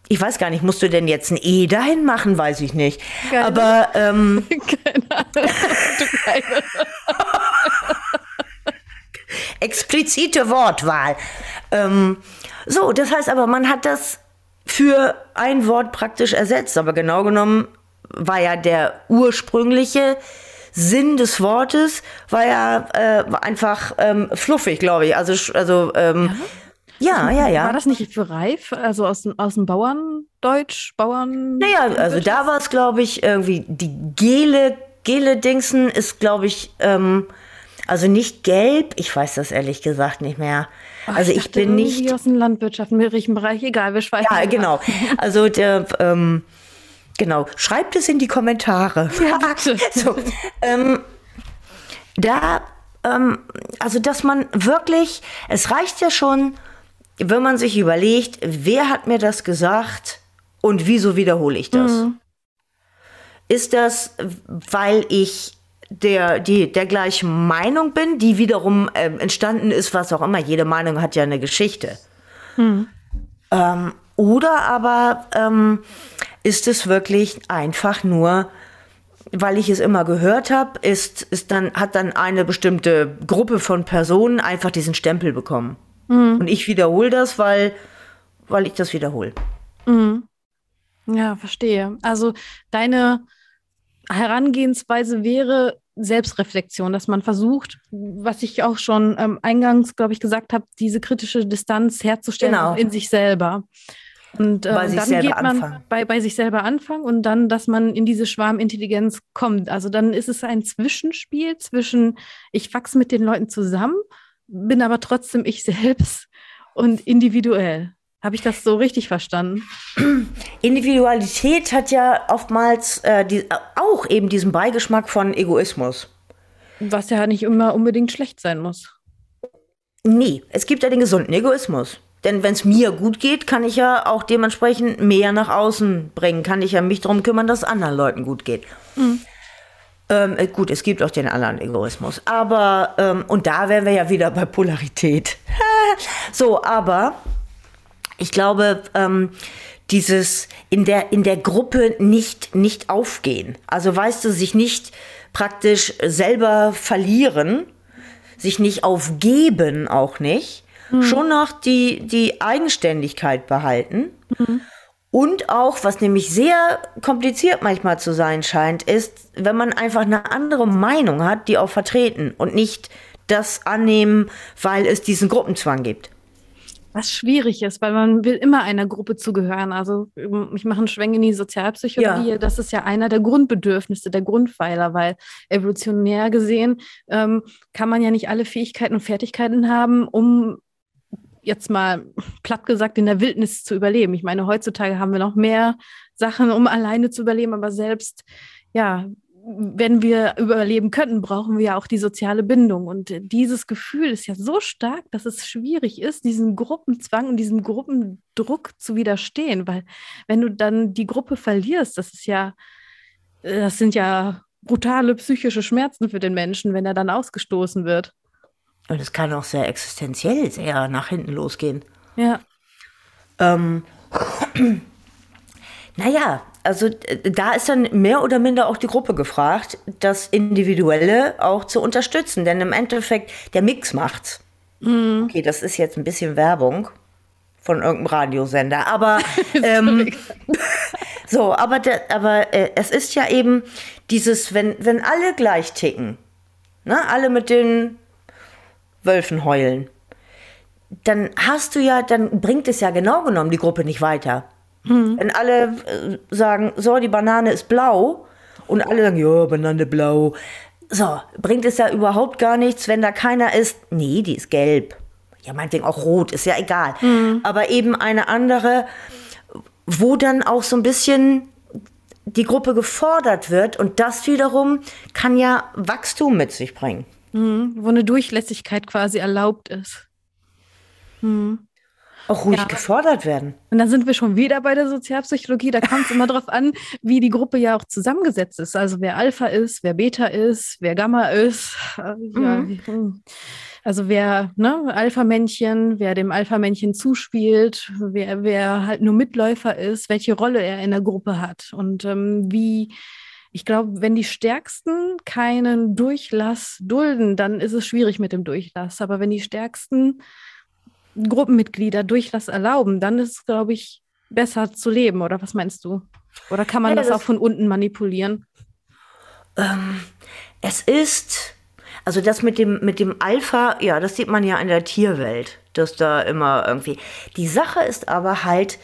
ich weiß gar nicht, musst du denn jetzt ein E dahin machen? Weiß ich nicht. Geil. Aber ähm, keine Ahnung. explizite Wortwahl. Ähm, so, das heißt aber, man hat das für ein Wort praktisch ersetzt. Aber genau genommen war ja der ursprüngliche Sinn des Wortes, war ja äh, einfach ähm, fluffig, glaube ich. Also, also ähm, ja? ja, ja, ja. War das nicht für reif? Also aus, aus dem Bauerndeutsch, Bauern? Naja, also da war es, glaube ich, irgendwie die Gele, Gele-Dingsen ist, glaube ich, ähm, also nicht gelb, ich weiß das ehrlich gesagt nicht mehr. Ach, also ich, ich bin nicht aus dem landwirtschaftlichen Bereich, egal, wir schweifen. Ja, genau. Also der ähm, Genau, schreibt es in die Kommentare. Ja, so, ähm, da, ähm, also dass man wirklich, es reicht ja schon, wenn man sich überlegt, wer hat mir das gesagt und wieso wiederhole ich das? Mhm. Ist das, weil ich der, die, der gleichen Meinung bin, die wiederum äh, entstanden ist, was auch immer. Jede Meinung hat ja eine Geschichte. Mhm. Ähm, oder aber ähm, ist es wirklich einfach nur, weil ich es immer gehört habe, ist, ist dann, hat dann eine bestimmte Gruppe von Personen einfach diesen Stempel bekommen. Mhm. Und ich wiederhole das, weil, weil ich das wiederhole. Mhm. Ja, verstehe. Also deine Herangehensweise wäre Selbstreflexion, dass man versucht, was ich auch schon ähm, eingangs, glaube ich, gesagt habe, diese kritische Distanz herzustellen genau. in sich selber. Und äh, dann geht man bei, bei sich selber anfangen und dann, dass man in diese Schwarmintelligenz kommt. Also dann ist es ein Zwischenspiel zwischen, ich wachse mit den Leuten zusammen, bin aber trotzdem ich selbst und individuell. Habe ich das so richtig verstanden? Individualität hat ja oftmals äh, die, auch eben diesen Beigeschmack von Egoismus. Was ja nicht immer unbedingt schlecht sein muss. Nee, es gibt ja den gesunden Egoismus. Denn wenn es mir gut geht, kann ich ja auch dementsprechend mehr nach außen bringen. Kann ich ja mich darum kümmern, dass es anderen Leuten gut geht. Mhm. Ähm, äh, gut, es gibt auch den anderen Egoismus. Aber, ähm, und da wären wir ja wieder bei Polarität. so, aber ich glaube, ähm, dieses in der, in der Gruppe nicht, nicht aufgehen. Also weißt du, sich nicht praktisch selber verlieren, sich nicht aufgeben auch nicht mhm. schon noch die, die Eigenständigkeit behalten. Mhm. Und auch, was nämlich sehr kompliziert manchmal zu sein scheint, ist, wenn man einfach eine andere Meinung hat, die auch vertreten und nicht das annehmen, weil es diesen Gruppenzwang gibt. Was schwierig ist, weil man will immer einer Gruppe zugehören. Also ich mache einen Schwenk in die Sozialpsychologie. Ja. Das ist ja einer der Grundbedürfnisse, der Grundpfeiler, weil evolutionär gesehen ähm, kann man ja nicht alle Fähigkeiten und Fertigkeiten haben, um jetzt mal platt gesagt in der Wildnis zu überleben. Ich meine, heutzutage haben wir noch mehr Sachen, um alleine zu überleben, aber selbst ja, wenn wir überleben könnten, brauchen wir ja auch die soziale Bindung. Und dieses Gefühl ist ja so stark, dass es schwierig ist, diesem Gruppenzwang und diesem Gruppendruck zu widerstehen. Weil wenn du dann die Gruppe verlierst, das ist ja, das sind ja brutale psychische Schmerzen für den Menschen, wenn er dann ausgestoßen wird. Und es kann auch sehr existenziell sehr nach hinten losgehen. Ja. Ähm, naja, also da ist dann mehr oder minder auch die Gruppe gefragt, das Individuelle auch zu unterstützen. Denn im Endeffekt, der Mix macht's. Mhm. Okay, das ist jetzt ein bisschen Werbung von irgendeinem Radiosender. Aber ähm, so, aber, der, aber äh, es ist ja eben dieses, wenn, wenn alle gleich ticken, ne, alle mit den Wölfen heulen, dann hast du ja, dann bringt es ja genau genommen die Gruppe nicht weiter. Mhm. Wenn alle äh, sagen, so, die Banane ist blau und alle sagen, ja, Banane blau. So, bringt es ja überhaupt gar nichts, wenn da keiner ist, nee, die ist gelb. Ja, meinetwegen auch rot, ist ja egal. Mhm. Aber eben eine andere, wo dann auch so ein bisschen die Gruppe gefordert wird und das wiederum kann ja Wachstum mit sich bringen. Mhm, wo eine Durchlässigkeit quasi erlaubt ist. Mhm. Auch ruhig ja. gefordert werden. Und dann sind wir schon wieder bei der Sozialpsychologie. Da kommt es immer darauf an, wie die Gruppe ja auch zusammengesetzt ist. Also wer Alpha ist, wer Beta ist, wer Gamma ist. Äh, mhm. Ja, also wer ne, Alpha-Männchen, wer dem Alpha-Männchen zuspielt, wer, wer halt nur Mitläufer ist, welche Rolle er in der Gruppe hat und ähm, wie ich glaube, wenn die Stärksten keinen Durchlass dulden, dann ist es schwierig mit dem Durchlass. Aber wenn die Stärksten Gruppenmitglieder Durchlass erlauben, dann ist es, glaube ich, besser zu leben. Oder was meinst du? Oder kann man ja, das, das, auch von unten manipulieren? Ähm, es ist, also das mit dem, mit dem Alpha, ja, das sieht man ja in der Tierwelt, dass da immer irgendwie. Die Sache ist aber halt,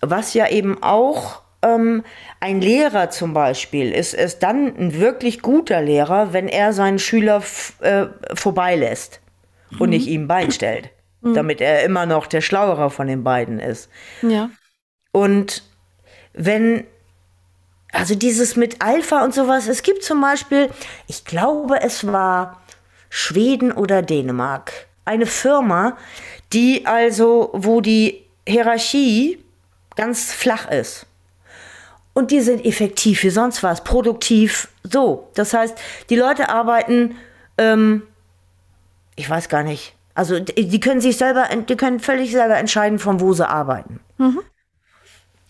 was ja eben auch ähm, ein Lehrer zum Beispiel ist, ist dann ein wirklich guter Lehrer, wenn er seinen Schüler äh, vorbeilässt und mhm. nicht ihm beinstellt mhm. damit er immer noch der Schlauere von den beiden ist. Ja. Und wenn, also dieses mit Alpha und sowas, es gibt zum Beispiel, ich glaube, es war Schweden oder Dänemark, eine Firma, die also, wo die Hierarchie ganz flach ist. Und die sind effektiv wie sonst was, produktiv so. Das heißt, die Leute arbeiten, ähm, ich weiß gar nicht, also die können sich selber, die können völlig selber entscheiden, von wo sie arbeiten. Mhm.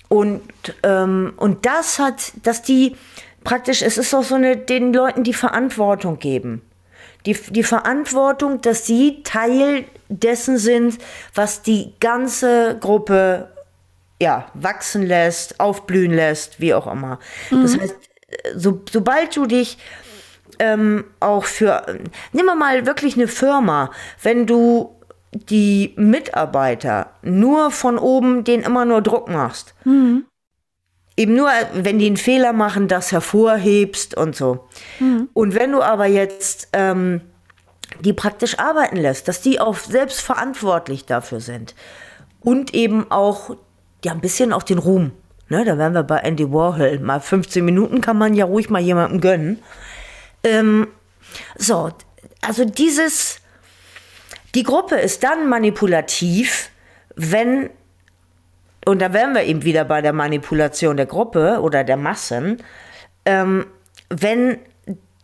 Und, ähm, und das hat, dass die praktisch, es ist auch so eine, den Leuten die Verantwortung geben. Die, die Verantwortung, dass sie Teil dessen sind, was die ganze Gruppe ja, wachsen lässt, aufblühen lässt, wie auch immer. Mhm. Das heißt, so, sobald du dich ähm, auch für, nimm mal wirklich eine Firma, wenn du die Mitarbeiter nur von oben den immer nur Druck machst. Mhm. Eben nur, wenn die einen Fehler machen, das hervorhebst und so. Mhm. Und wenn du aber jetzt ähm, die praktisch arbeiten lässt, dass die auch selbst verantwortlich dafür sind und eben auch ja ein bisschen auch den Ruhm. Ne, da wären wir bei Andy Warhol. Mal 15 Minuten kann man ja ruhig mal jemandem gönnen. Ähm, so, also dieses, die Gruppe ist dann manipulativ, wenn, und da wären wir eben wieder bei der Manipulation der Gruppe oder der Massen, ähm, wenn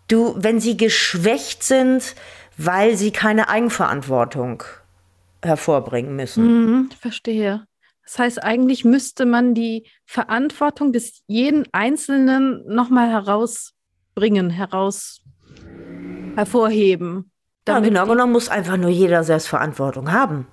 du, wenn sie geschwächt sind, weil sie keine Eigenverantwortung hervorbringen müssen. Mhm, verstehe. Das heißt, eigentlich müsste man die Verantwortung des jeden Einzelnen nochmal heraus bringen, heraus hervorheben. Ja, genau genommen muss einfach nur jeder Selbstverantwortung haben.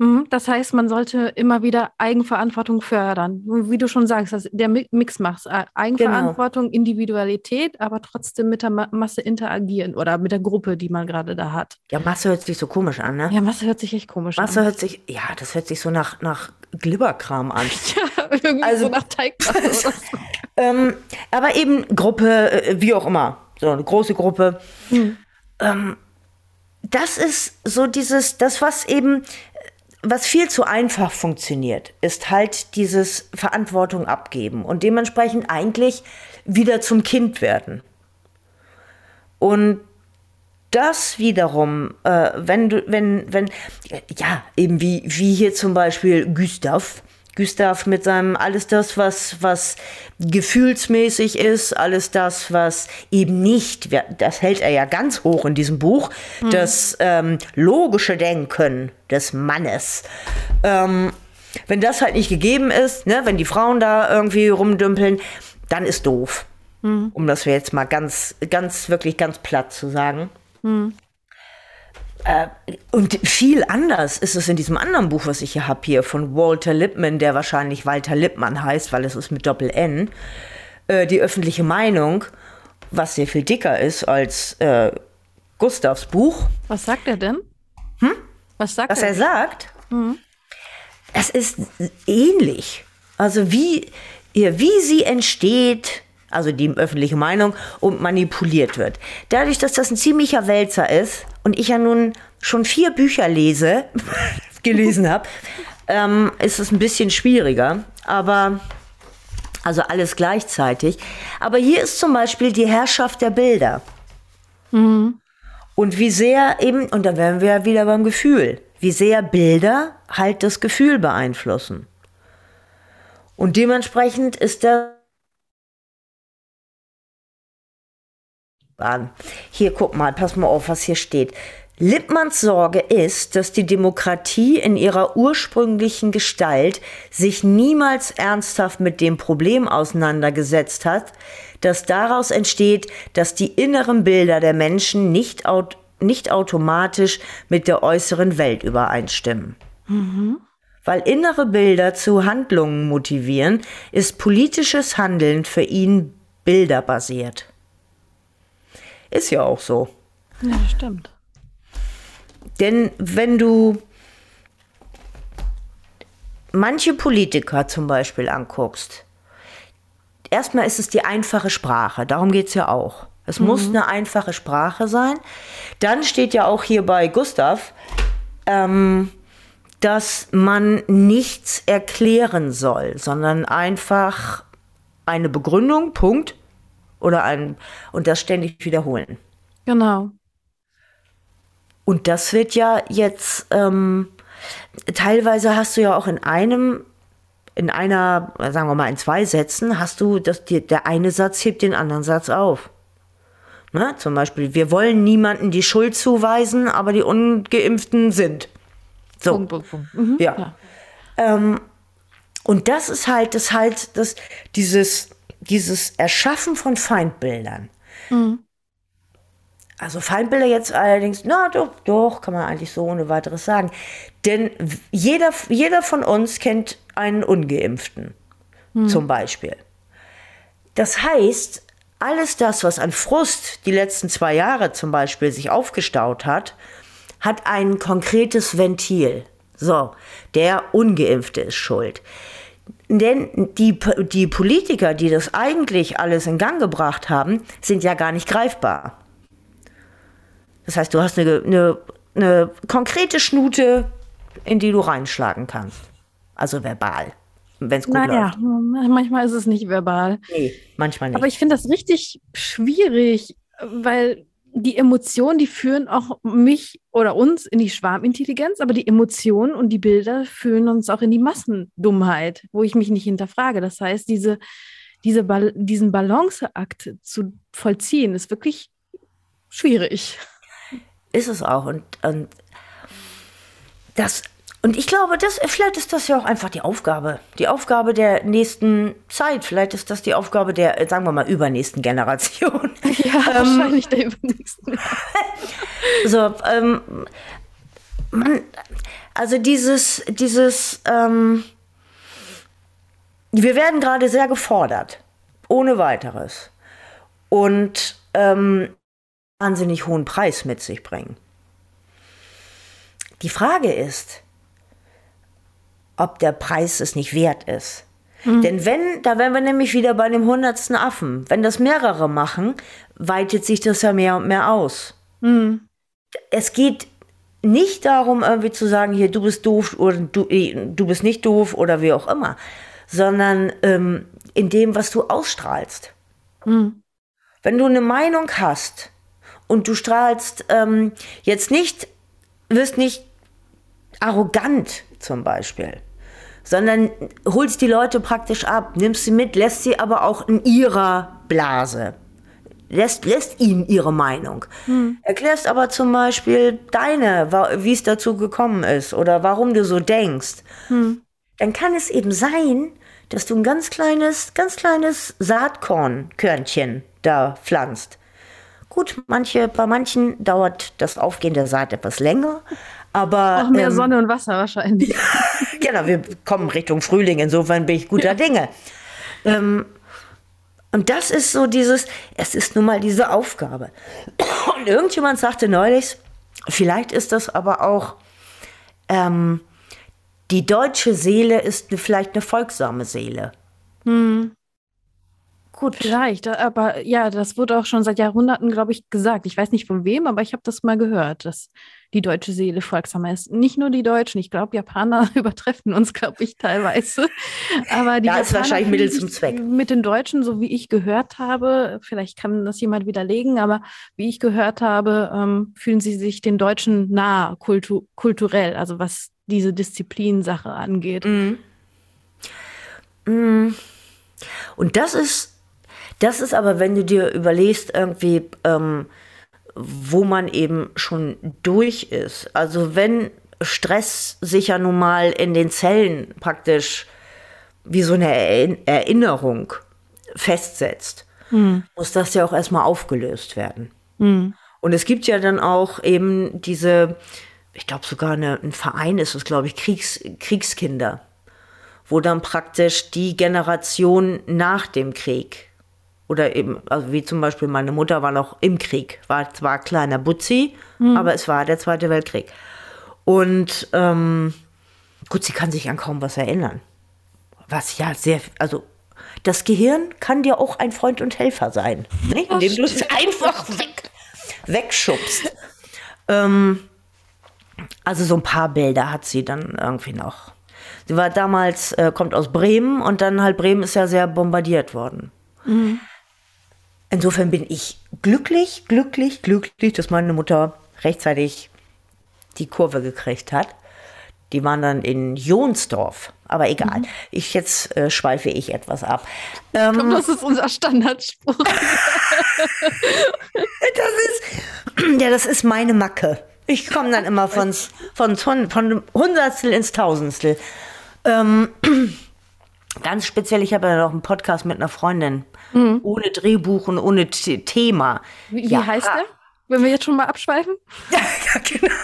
Mhm, das heißt, man sollte immer wieder Eigenverantwortung fördern. Wie du schon sagst, dass der Mix macht. Äh, Eigenverantwortung, genau. Individualität, aber trotzdem mit der Masse interagieren oder mit der Gruppe, die man gerade da hat. Ja, Masse hört sich so komisch an, ne? Ja, Masse hört sich echt komisch Masse an. Masse hört sich, ja, das hört sich so nach, nach Glibberkram an. ja, irgendwie also, so nach Teigmasse so. ähm, aber eben Gruppe, äh, wie auch immer. So eine große Gruppe. Hm. Ähm, das ist so dieses, das, was eben was viel zu einfach funktioniert, ist halt dieses Verantwortung abgeben und dementsprechend eigentlich wieder zum Kind werden. Und das wiederum, äh, wenn du, wenn, wenn, ja, eben wie, wie hier zum Beispiel Gustav, Gustav mit seinem alles das, was, was gefühlsmäßig ist, alles das, was eben nicht, das hält er ja ganz hoch in diesem Buch, mhm. das ähm, logische Denken des Mannes. Ähm, wenn das halt nicht gegeben ist, ne, wenn die Frauen da irgendwie rumdümpeln, dann ist doof. Mhm. Um das jetzt mal ganz, ganz, wirklich ganz platt zu sagen. Mhm. Äh, und viel anders ist es in diesem anderen Buch, was ich hier habe, hier von Walter Lippmann, der wahrscheinlich Walter Lippmann heißt, weil es ist mit Doppel-N. Äh, die öffentliche Meinung, was sehr viel dicker ist als äh, Gustavs Buch. Was sagt er denn? Hm? Was sagt was er? Was er sagt? Mhm. Es ist ähnlich. Also wie, wie sie entsteht, also die öffentliche Meinung, und manipuliert wird. Dadurch, dass das ein ziemlicher Wälzer ist und ich ja nun schon vier Bücher lese, gelesen habe, ähm, ist es ein bisschen schwieriger. Aber also alles gleichzeitig. Aber hier ist zum Beispiel die Herrschaft der Bilder. Mhm. Und wie sehr eben, und da wären wir wieder beim Gefühl, wie sehr Bilder halt das Gefühl beeinflussen. Und dementsprechend ist der Hier, guck mal, pass mal auf, was hier steht. Lippmanns Sorge ist, dass die Demokratie in ihrer ursprünglichen Gestalt sich niemals ernsthaft mit dem Problem auseinandergesetzt hat, dass daraus entsteht, dass die inneren Bilder der Menschen nicht, aut nicht automatisch mit der äußeren Welt übereinstimmen. Mhm. Weil innere Bilder zu Handlungen motivieren, ist politisches Handeln für ihn bilderbasiert. Ist ja auch so. Ja, stimmt. Denn wenn du manche Politiker zum Beispiel anguckst, erstmal ist es die einfache Sprache, darum geht es ja auch. Es mhm. muss eine einfache Sprache sein. Dann steht ja auch hier bei Gustav, ähm, dass man nichts erklären soll, sondern einfach eine Begründung, Punkt, oder ein, und das ständig wiederholen. Genau. Und das wird ja jetzt, ähm, teilweise hast du ja auch in einem, in einer, sagen wir mal, in zwei Sätzen, hast du, dass die, der eine Satz hebt den anderen Satz auf. Ne? Zum Beispiel, wir wollen niemanden die Schuld zuweisen, aber die Ungeimpften sind. So. Punkt, Punkt, Punkt. Mhm, ja. ja. Ähm, und das ist halt, das halt, das, dieses, dieses Erschaffen von Feindbildern. Mhm. Also Feindbilder jetzt allerdings, na doch, doch, kann man eigentlich so ohne weiteres sagen. Denn jeder, jeder von uns kennt einen Ungeimpften, mhm. zum Beispiel. Das heißt, alles das, was an Frust die letzten zwei Jahre zum Beispiel sich aufgestaut hat, hat ein konkretes Ventil. So, der Ungeimpfte ist schuld. Denn die, die Politiker, die das eigentlich alles in Gang gebracht haben, sind ja gar nicht greifbar. Das heißt, du hast eine, eine, eine konkrete Schnute, in die du reinschlagen kannst. Also verbal, wenn es gut naja, läuft. Manchmal ist es nicht verbal. Nee, manchmal nicht. Aber ich finde das richtig schwierig, weil die Emotionen, die führen auch mich oder uns in die Schwarmintelligenz, aber die Emotionen und die Bilder führen uns auch in die Massendummheit, wo ich mich nicht hinterfrage. Das heißt, diese, diese ba diesen Balanceakt zu vollziehen, ist wirklich schwierig. Ist es auch. Und, und das und ich glaube, das, vielleicht ist das ja auch einfach die Aufgabe. Die Aufgabe der nächsten Zeit. Vielleicht ist das die Aufgabe der, sagen wir mal, übernächsten Generation. Ja, ähm, wahrscheinlich der übernächsten. so, ähm, man, also dieses, dieses, ähm, wir werden gerade sehr gefordert. Ohne weiteres. Und ähm, wahnsinnig hohen Preis mit sich bringen. Die Frage ist, ob der Preis es nicht wert ist. Mhm. Denn wenn, da wären wir nämlich wieder bei dem hundertsten Affen. Wenn das mehrere machen, weitet sich das ja mehr und mehr aus. Mhm. Es geht nicht darum, irgendwie zu sagen, hier, du bist doof oder du, du bist nicht doof oder wie auch immer, sondern ähm, in dem, was du ausstrahlst. Mhm. Wenn du eine Meinung hast und du strahlst ähm, jetzt nicht, wirst nicht arrogant zum Beispiel, sondern holst die Leute praktisch ab, nimmst sie mit, lässt sie aber auch in ihrer Blase. Lässt, lässt ihnen ihre Meinung. Hm. Erklärst aber zum Beispiel deine, wie es dazu gekommen ist oder warum du so denkst. Hm. Dann kann es eben sein, dass du ein ganz kleines, ganz kleines Saatkornkörnchen da pflanzt. Gut, manche, bei manchen dauert das Aufgehen der Saat etwas länger, aber. Auch mehr ähm, Sonne und Wasser wahrscheinlich. genau, wir kommen Richtung Frühling, insofern bin ich guter Dinge. ähm, und das ist so dieses, es ist nun mal diese Aufgabe. Und irgendjemand sagte neulich, vielleicht ist das aber auch, ähm, die deutsche Seele ist vielleicht eine folgsame Seele. Hm. Gut. Vielleicht, aber ja, das wurde auch schon seit Jahrhunderten, glaube ich, gesagt. Ich weiß nicht von wem, aber ich habe das mal gehört, dass die deutsche Seele folgsamer ist. Nicht nur die Deutschen, ich glaube, Japaner übertreffen uns, glaube ich, teilweise. Aber die da ist wahrscheinlich Mittel zum Zweck. Mit den Deutschen, so wie ich gehört habe, vielleicht kann das jemand widerlegen, aber wie ich gehört habe, ähm, fühlen sie sich den Deutschen nah kultu kulturell, also was diese Disziplinsache angeht. Mhm. Mhm. Und das ist das ist aber, wenn du dir überlegst, irgendwie, ähm, wo man eben schon durch ist. Also wenn Stress sich ja nun mal in den Zellen praktisch wie so eine Erinnerung festsetzt, mhm. muss das ja auch erstmal aufgelöst werden. Mhm. Und es gibt ja dann auch eben diese, ich glaube sogar eine, ein Verein ist es, glaube ich, Kriegs, Kriegskinder, wo dann praktisch die Generation nach dem Krieg oder eben, also wie zum Beispiel meine Mutter war noch im Krieg, war zwar kleiner Butzi, mhm. aber es war der Zweite Weltkrieg. Und ähm, gut, sie kann sich an kaum was erinnern. Was ja sehr, also das Gehirn kann dir auch ein Freund und Helfer sein, ne? indem du es einfach weg, wegschubst. ähm, also so ein paar Bilder hat sie dann irgendwie noch. Sie war damals, äh, kommt aus Bremen und dann halt Bremen ist ja sehr bombardiert worden. Mhm. Insofern bin ich glücklich, glücklich, glücklich, dass meine Mutter rechtzeitig die Kurve gekriegt hat. Die waren dann in Jonsdorf. Aber egal. Mhm. Ich, jetzt äh, schweife ich etwas ab. Ähm, ich glaube, das ist unser Standardspruch. das ist, ja, das ist meine Macke. Ich komme dann immer von, von, von, von Hundertstel ins Tausendstel. Ähm, ganz speziell, ich habe ja noch einen Podcast mit einer Freundin mhm. ohne Drehbuch und ohne Thema. Wie, ja. heißt der? Wenn wir jetzt schon mal abschweifen? ja, ja genau.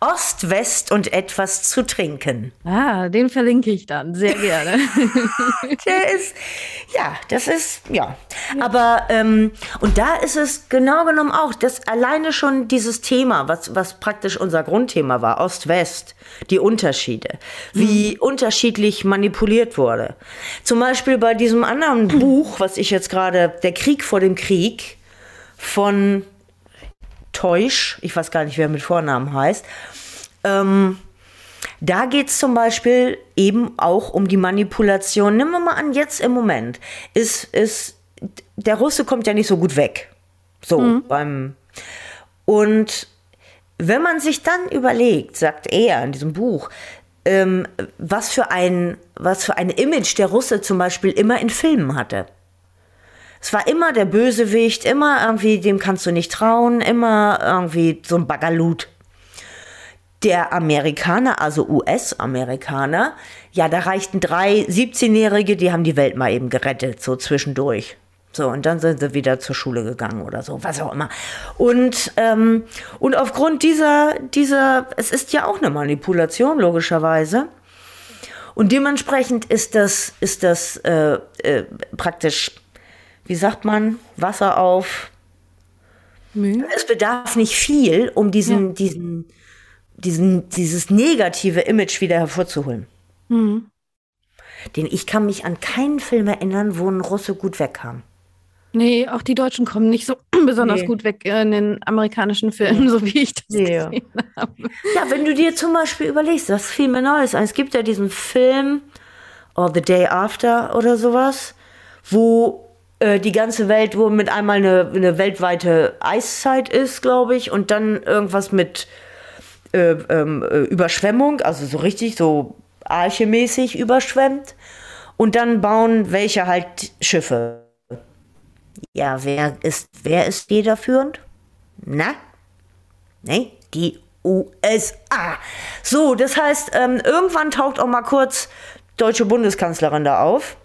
Ost, West und etwas zu trinken. Ah, den verlinke ich dann sehr gerne. Der ist, ja, das ist, ja. ja. Aber, ähm, und da ist es genau genommen auch, dass alleine schon dieses Thema, was, was praktisch unser Grundthema war, Ost-West, die Unterschiede, wie mhm. unterschiedlich manipuliert wurde. Zum Beispiel bei diesem anderen Buch, was ich jetzt gerade, Der Krieg vor dem Krieg von Teusch, ich weiß gar nicht, wer mit Vornamen heißt, ähm, da geht es zum Beispiel eben auch um die Manipulation. Nehmen wir mal an, jetzt im Moment ist, ist der Russe kommt ja nicht so gut weg. So mhm. beim und wenn man sich dann überlegt, sagt er in diesem Buch, ähm, was für ein was für ein Image der Russe zum Beispiel immer in Filmen hatte. Es war immer der Bösewicht, immer irgendwie, dem kannst du nicht trauen, immer irgendwie so ein Bagalut. Der Amerikaner, also US-Amerikaner, ja, da reichten drei 17-Jährige, die haben die Welt mal eben gerettet, so zwischendurch. So, und dann sind sie wieder zur Schule gegangen oder so, was auch immer. Und, ähm, und aufgrund dieser, dieser, es ist ja auch eine Manipulation, logischerweise. Und dementsprechend ist das, ist das äh, äh, praktisch wie sagt man, Wasser auf. Mühe? Es bedarf nicht viel, um diesen, ja. diesen, diesen, dieses negative Image wieder hervorzuholen. Mhm. Denn ich kann mich an keinen Film erinnern, wo ein Russe gut wegkam. Nee, auch die Deutschen kommen nicht so besonders nee. gut weg in den amerikanischen Filmen, so wie ich das nee. gesehen habe. Ja, wenn du dir zum Beispiel überlegst, das fiel mir Neues. Es gibt ja diesen Film, or The Day After oder sowas, wo äh, die ganze Welt, wo mit einmal eine, eine weltweite Eiszeit ist, glaube ich, und dann irgendwas mit äh, ähm, äh, Überschwemmung, also so richtig so archemäßig überschwemmt. Und dann bauen welche halt Schiffe. Ja, wer ist, wer ist federführend? Na? Nee, die USA. So, das heißt, ähm, irgendwann taucht auch mal kurz deutsche Bundeskanzlerin da auf.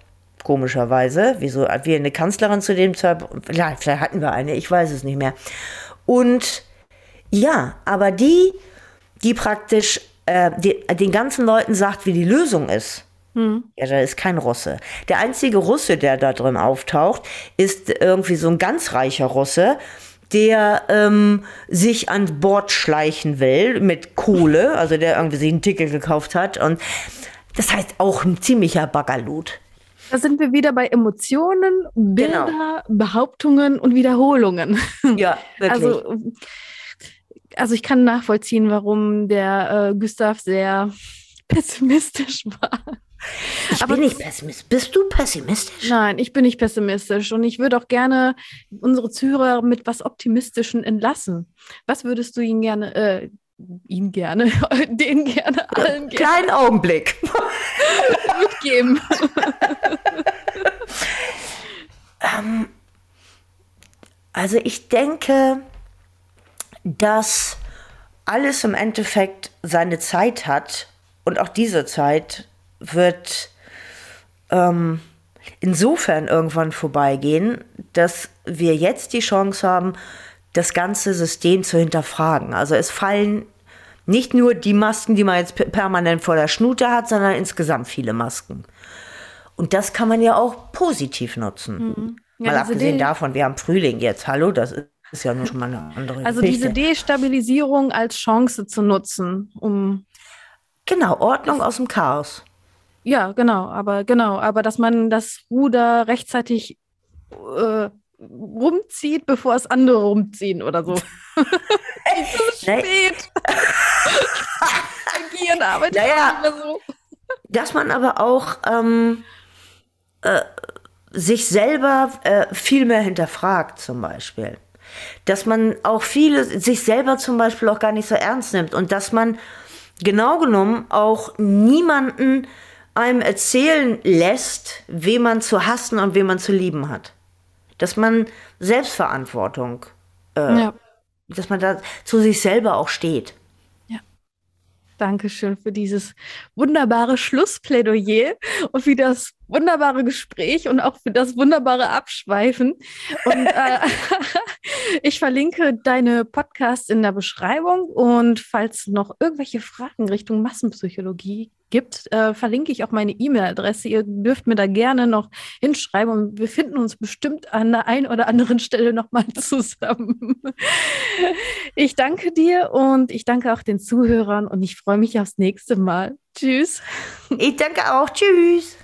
Komischerweise. Wieso? Wir eine Kanzlerin zu dem Zeitpunkt. Vielleicht hatten wir eine, ich weiß es nicht mehr. Und ja, aber die, die praktisch äh, die, den ganzen Leuten sagt, wie die Lösung ist. Hm. Ja, da ist kein Russe. Der einzige Russe, der da drin auftaucht, ist irgendwie so ein ganz reicher Russe, der ähm, sich an Bord schleichen will mit Kohle, also der irgendwie sich ein Ticket gekauft hat. Und das heißt auch ein ziemlicher Baggerlut. Da sind wir wieder bei Emotionen, Bilder, genau. Behauptungen und Wiederholungen. Ja, wirklich. Also, also ich kann nachvollziehen, warum der äh, Gustav sehr pessimistisch war. Ich Aber bin nicht pessimistisch. Bist du pessimistisch? Nein, ich bin nicht pessimistisch und ich würde auch gerne unsere Zuhörer mit was Optimistischen entlassen. Was würdest du ihnen gerne, äh, ihn gerne, den gerne, allen gerne. Kleinen Augenblick. mitgeben. ähm, also ich denke, dass alles im Endeffekt seine Zeit hat und auch diese Zeit wird ähm, insofern irgendwann vorbeigehen, dass wir jetzt die Chance haben, das ganze System zu hinterfragen. Also es fallen nicht nur die Masken, die man jetzt permanent vor der Schnute hat, sondern insgesamt viele Masken. Und das kann man ja auch positiv nutzen. Mhm. Ja, Mal abgesehen davon, wir haben Frühling jetzt. Hallo, das ist ja nur schon mal eine andere Also Geschichte. diese Destabilisierung als Chance zu nutzen, um. Genau, Ordnung aus dem Chaos. Ja, genau, aber genau, aber dass man das Ruder rechtzeitig äh, rumzieht, bevor es andere rumziehen oder so. so spät. Agieren, arbeitet naja, so. Dass man aber auch ähm, äh, sich selber äh, viel mehr hinterfragt, zum Beispiel. Dass man auch viele, sich selber zum Beispiel auch gar nicht so ernst nimmt und dass man genau genommen auch niemanden einem erzählen lässt, wen man zu hassen und wen man zu lieben hat dass man Selbstverantwortung, äh, ja. dass man da zu sich selber auch steht. Ja. Dankeschön für dieses wunderbare Schlussplädoyer und für das wunderbare Gespräch und auch für das wunderbare Abschweifen. Und äh, ich verlinke deine Podcasts in der Beschreibung und falls noch irgendwelche Fragen Richtung Massenpsychologie gibt, äh, verlinke ich auch meine E-Mail-Adresse. Ihr dürft mir da gerne noch hinschreiben und wir finden uns bestimmt an der einen oder anderen Stelle nochmal zusammen. Ich danke dir und ich danke auch den Zuhörern und ich freue mich aufs nächste Mal. Tschüss. Ich danke auch. Tschüss.